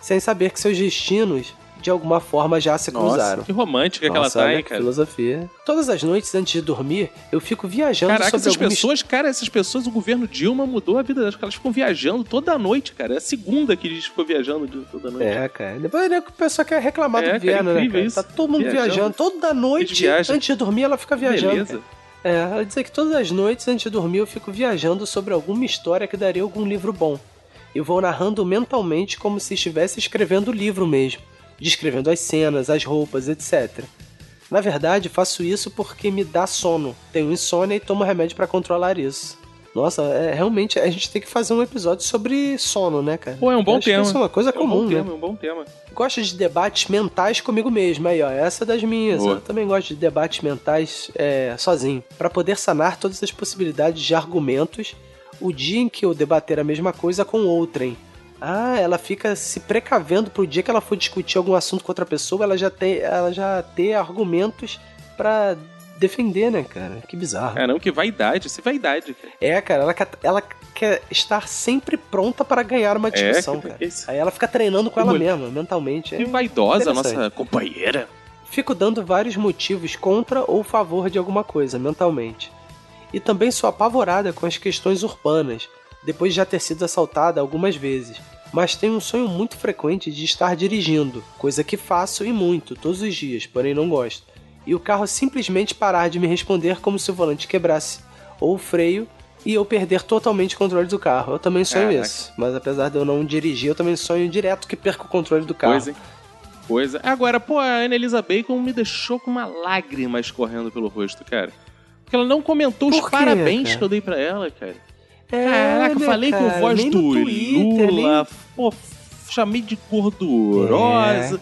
sem saber que seus destinos de alguma forma já se cruzaram. Nossa, que romântica que ela Nossa, tá, hein, cara? filosofia. Todas as noites antes de dormir, eu fico viajando Caraca, sobre essas algumas pessoas, cara, essas pessoas, o governo Dilma mudou a vida delas, porque elas ficam viajando toda noite, cara. É a segunda que eles ficam viajando de- toda noite. É, cara. Depois né, que o pessoal quer reclamar É, do cara, governo, né, incrível cara? isso. Tá todo mundo Viajando. viajando. Toda noite, antes de dormir, ela fica viajando. Beleza. cara. É, ela diz que todas as noites, antes de dormir, eu fico viajando sobre alguma história que daria algum livro bom. E vou narrando mentalmente como se estivesse escrevendo o livro mesmo. Descrevendo as cenas, as roupas, etc. Na verdade, faço isso porque me dá sono. Tenho insônia e tomo remédio pra controlar isso. Nossa, é, realmente, a gente tem que fazer um episódio sobre sono, né, cara? Pô, é um bom Acho que tema. Isso é uma coisa É um comum, bom né? tema, é um bom tema. Gosto de debates mentais comigo mesmo. Aí, ó, essa é das minhas. Boa. Eu também gosto de debates mentais é, sozinho. Pra poder sanar todas as possibilidades de argumentos o dia em que eu debater a mesma coisa com outrem. Ah, ela fica se precavendo pro dia que ela for discutir algum assunto com outra pessoa, ela já tem, ela já ter argumentos pra defender, né, cara? Que bizarro. Caramba, que vaidade, isso é vaidade, cara. É, cara, ela quer, ela quer estar sempre pronta para ganhar uma discussão, que- cara. isso? Aí ela fica treinando com ela mesma, mentalmente. Que É vaidosa nossa companheira. Fico dando vários motivos contra ou favor de alguma coisa, mentalmente. E também sou apavorada com as questões urbanas, depois de já ter sido assaltada algumas vezes. Mas tenho um sonho muito frequente de estar dirigindo, coisa que faço e muito, todos os dias, porém não gosto. E o carro simplesmente parar de me responder como se o volante quebrasse, ou o freio, e eu perder totalmente o controle do carro. Eu também sonho Caraca. isso. Mas apesar de eu não dirigir, eu também sonho direto que perco o controle do carro. Coisa, hein? Coisa. Agora, pô, a Annelisa Bacon me deixou com uma lágrima escorrendo pelo rosto, cara. Porque ela não comentou os Por quê, parabéns cara? que eu dei pra ela, cara. É, Caraca, né, falei cara? com voz do Twitter, Lula, nem- pô, chamei de gordurosa,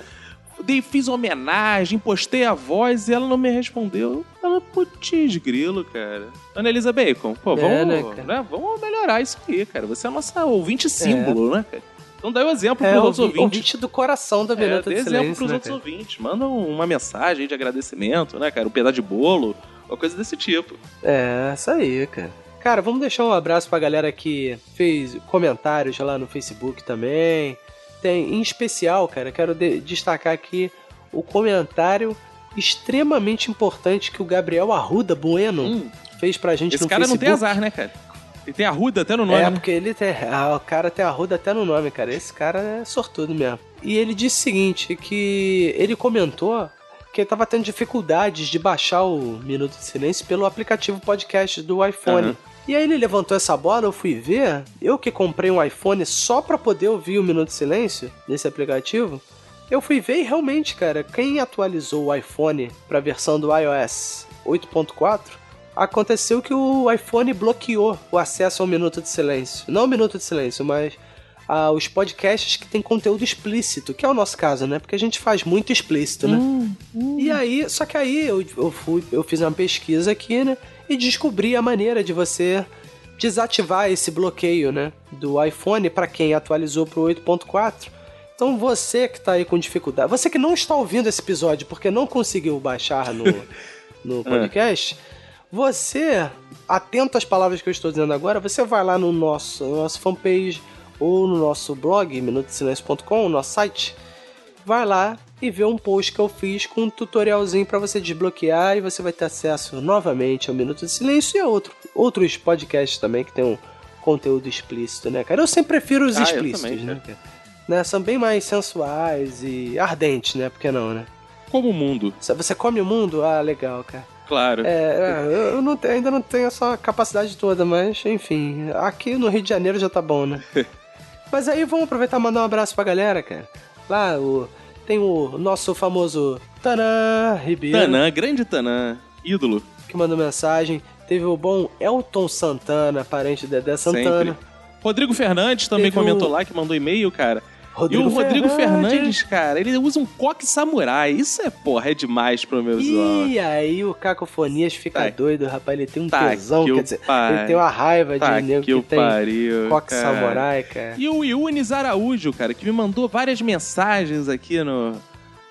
É. dei, fiz homenagem, postei a voz e ela não me respondeu. Ela, putz, grilo, cara. Annelisa Bacon, pô, É, vamos, né, né, vamos melhorar isso aí, cara. Você é a nossa ouvinte símbolo, né, cara? Então dá o exemplo É, pros ouvi- outros ouvintes. ouvinte do coração da É, Minuta dê de exemplo Silêncio, pros né, outros cara? ouvintes. Manda uma mensagem de agradecimento, né, cara? Um pedaço de bolo, uma coisa desse tipo. É, isso aí, cara. Cara, vamos deixar um abraço pra galera que fez comentários lá no Facebook também. Tem, em especial, cara, quero de- destacar aqui o comentário extremamente importante que o Gabriel Arruda Bueno fez pra gente Hum. Esse no cara não Facebook. tem azar, né, cara? Ele tem arruda até no nome. É, né? porque ele tem. Ah, o cara tem arruda até no nome, cara. Esse cara é sortudo mesmo. E ele disse o seguinte: que ele comentou porque tava tendo dificuldades de baixar o Minuto de Silêncio pelo aplicativo podcast do iPhone. Aham. E aí ele levantou essa bola, eu fui ver. Eu que comprei um iPhone só pra poder ouvir o Minuto de Silêncio nesse aplicativo. Eu fui ver e realmente, cara, quem atualizou o iPhone pra versão do iOS 8.4, aconteceu que o iPhone bloqueou o acesso ao Minuto de Silêncio. Não o Minuto de Silêncio, mas ah, os podcasts que tem conteúdo explícito, que é o nosso caso, né? Porque a gente faz muito explícito, né? E aí, só que aí eu, eu fui, eu fiz uma pesquisa aqui, né? E descobri a maneira de você desativar esse bloqueio, né? Do iPhone para quem atualizou pro 8.4. Então você que tá aí com dificuldade, você que não está ouvindo esse episódio porque não conseguiu baixar no, no podcast, você, atento às palavras que eu estou dizendo agora, você vai lá no nosso, no nosso fanpage ou no nosso blog, minutosilencio.com, nosso site, vai lá e vê um post que eu fiz com um tutorialzinho para você desbloquear e você vai ter acesso novamente ao Minuto de Silêncio e a outro, outros podcasts também que tem um conteúdo explícito, né, cara? Eu sempre prefiro os Ah, explícitos, também, né? cara. né? São bem mais sensuais e ardentes, né? Por que não, né? Como o mundo. Você come o mundo? Ah, legal, cara. Claro. É, é, eu não ainda não tenho essa capacidade toda, mas enfim, aqui no Rio de Janeiro já tá bom, né? mas aí vamos aproveitar e mandar um abraço pra galera, cara. Lá o, tem o nosso famoso Tanã Ribeiro, Tanã, grande Tanã. Ídolo. que mandou mensagem. Teve o bom Elton Santana, parente de Dedé Santana. Sempre. Rodrigo Fernandes também Teve comentou o- lá que mandou e-mail, cara. Rodrigo e o Rodrigo Fernandes. Fernandes, cara, ele usa um coque samurai. Isso é, porra, é demais pro meu zóio. E aí o Cacofonias fica Tá. doido, rapaz. Ele tem um Tá tesão, que quer dizer, pai. ele tem uma raiva Tá de nego que que, tem pariu, coque cara. samurai, cara. E o Yunis Araújo, cara, que me mandou várias mensagens aqui no,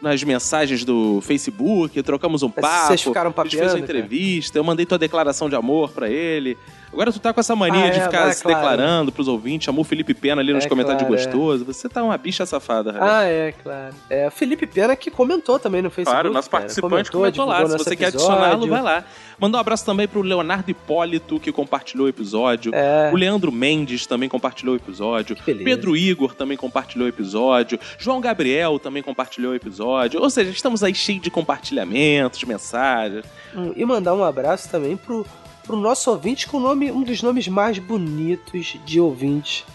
nas mensagens do Facebook, trocamos um papo. vocês ficaram A gente fez papeando, uma entrevista, eu mandei tua declaração de amor pra ele. Agora tu tá com essa mania Ah, de é, ficar é, se claro. declarando pros ouvintes, chamou o Felipe Pena ali nos É, comentários claro, de gostoso. Você tá uma bicha safada, rapaz. Ah, é, claro. É, o Felipe Pena que comentou também no Facebook. Claro, nosso cara. participante comentou, lá. Se você nosso quer episódio. adicioná-lo, vai lá. Mandar um abraço também pro Leonardo Hipólito, que compartilhou o episódio. É. O Leandro Mendes também compartilhou o episódio. Pedro Igor também compartilhou o episódio. João Gabriel também compartilhou o episódio. Ou seja, estamos aí cheios de compartilhamentos, de mensagens. Hum, E mandar um abraço também pro, pro nosso ouvinte com o nome, um dos nomes mais bonitos de ouvinte,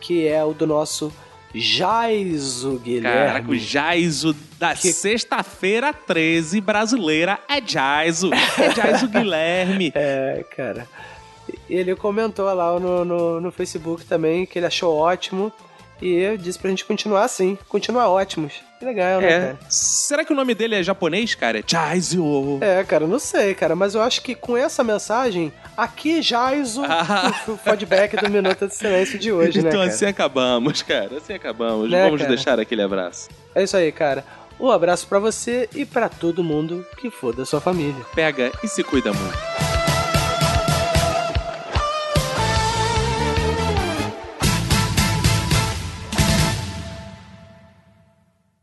que é o do nosso Jaiso Guilherme. Caraca, o Jaiso da sexta-feira 13 brasileira é Jaiso. É Jaiso Guilherme. É, cara. Ele comentou lá no, no, no Facebook também que ele achou ótimo e disse pra gente continuar assim, continuar ótimos. Que legal, né, É. cara? Será que o nome dele é japonês, cara? É Jaiso. É, cara, não sei, cara, mas eu acho que com essa mensagem, aqui Jaiso, o feedback do Minuto de Silêncio de hoje, né, então cara? assim acabamos, cara. Assim acabamos. Né, Vamos cara? deixar aquele abraço. É isso aí, cara. Um abraço pra você e pra todo mundo que for da sua família. Pega e se cuida muito.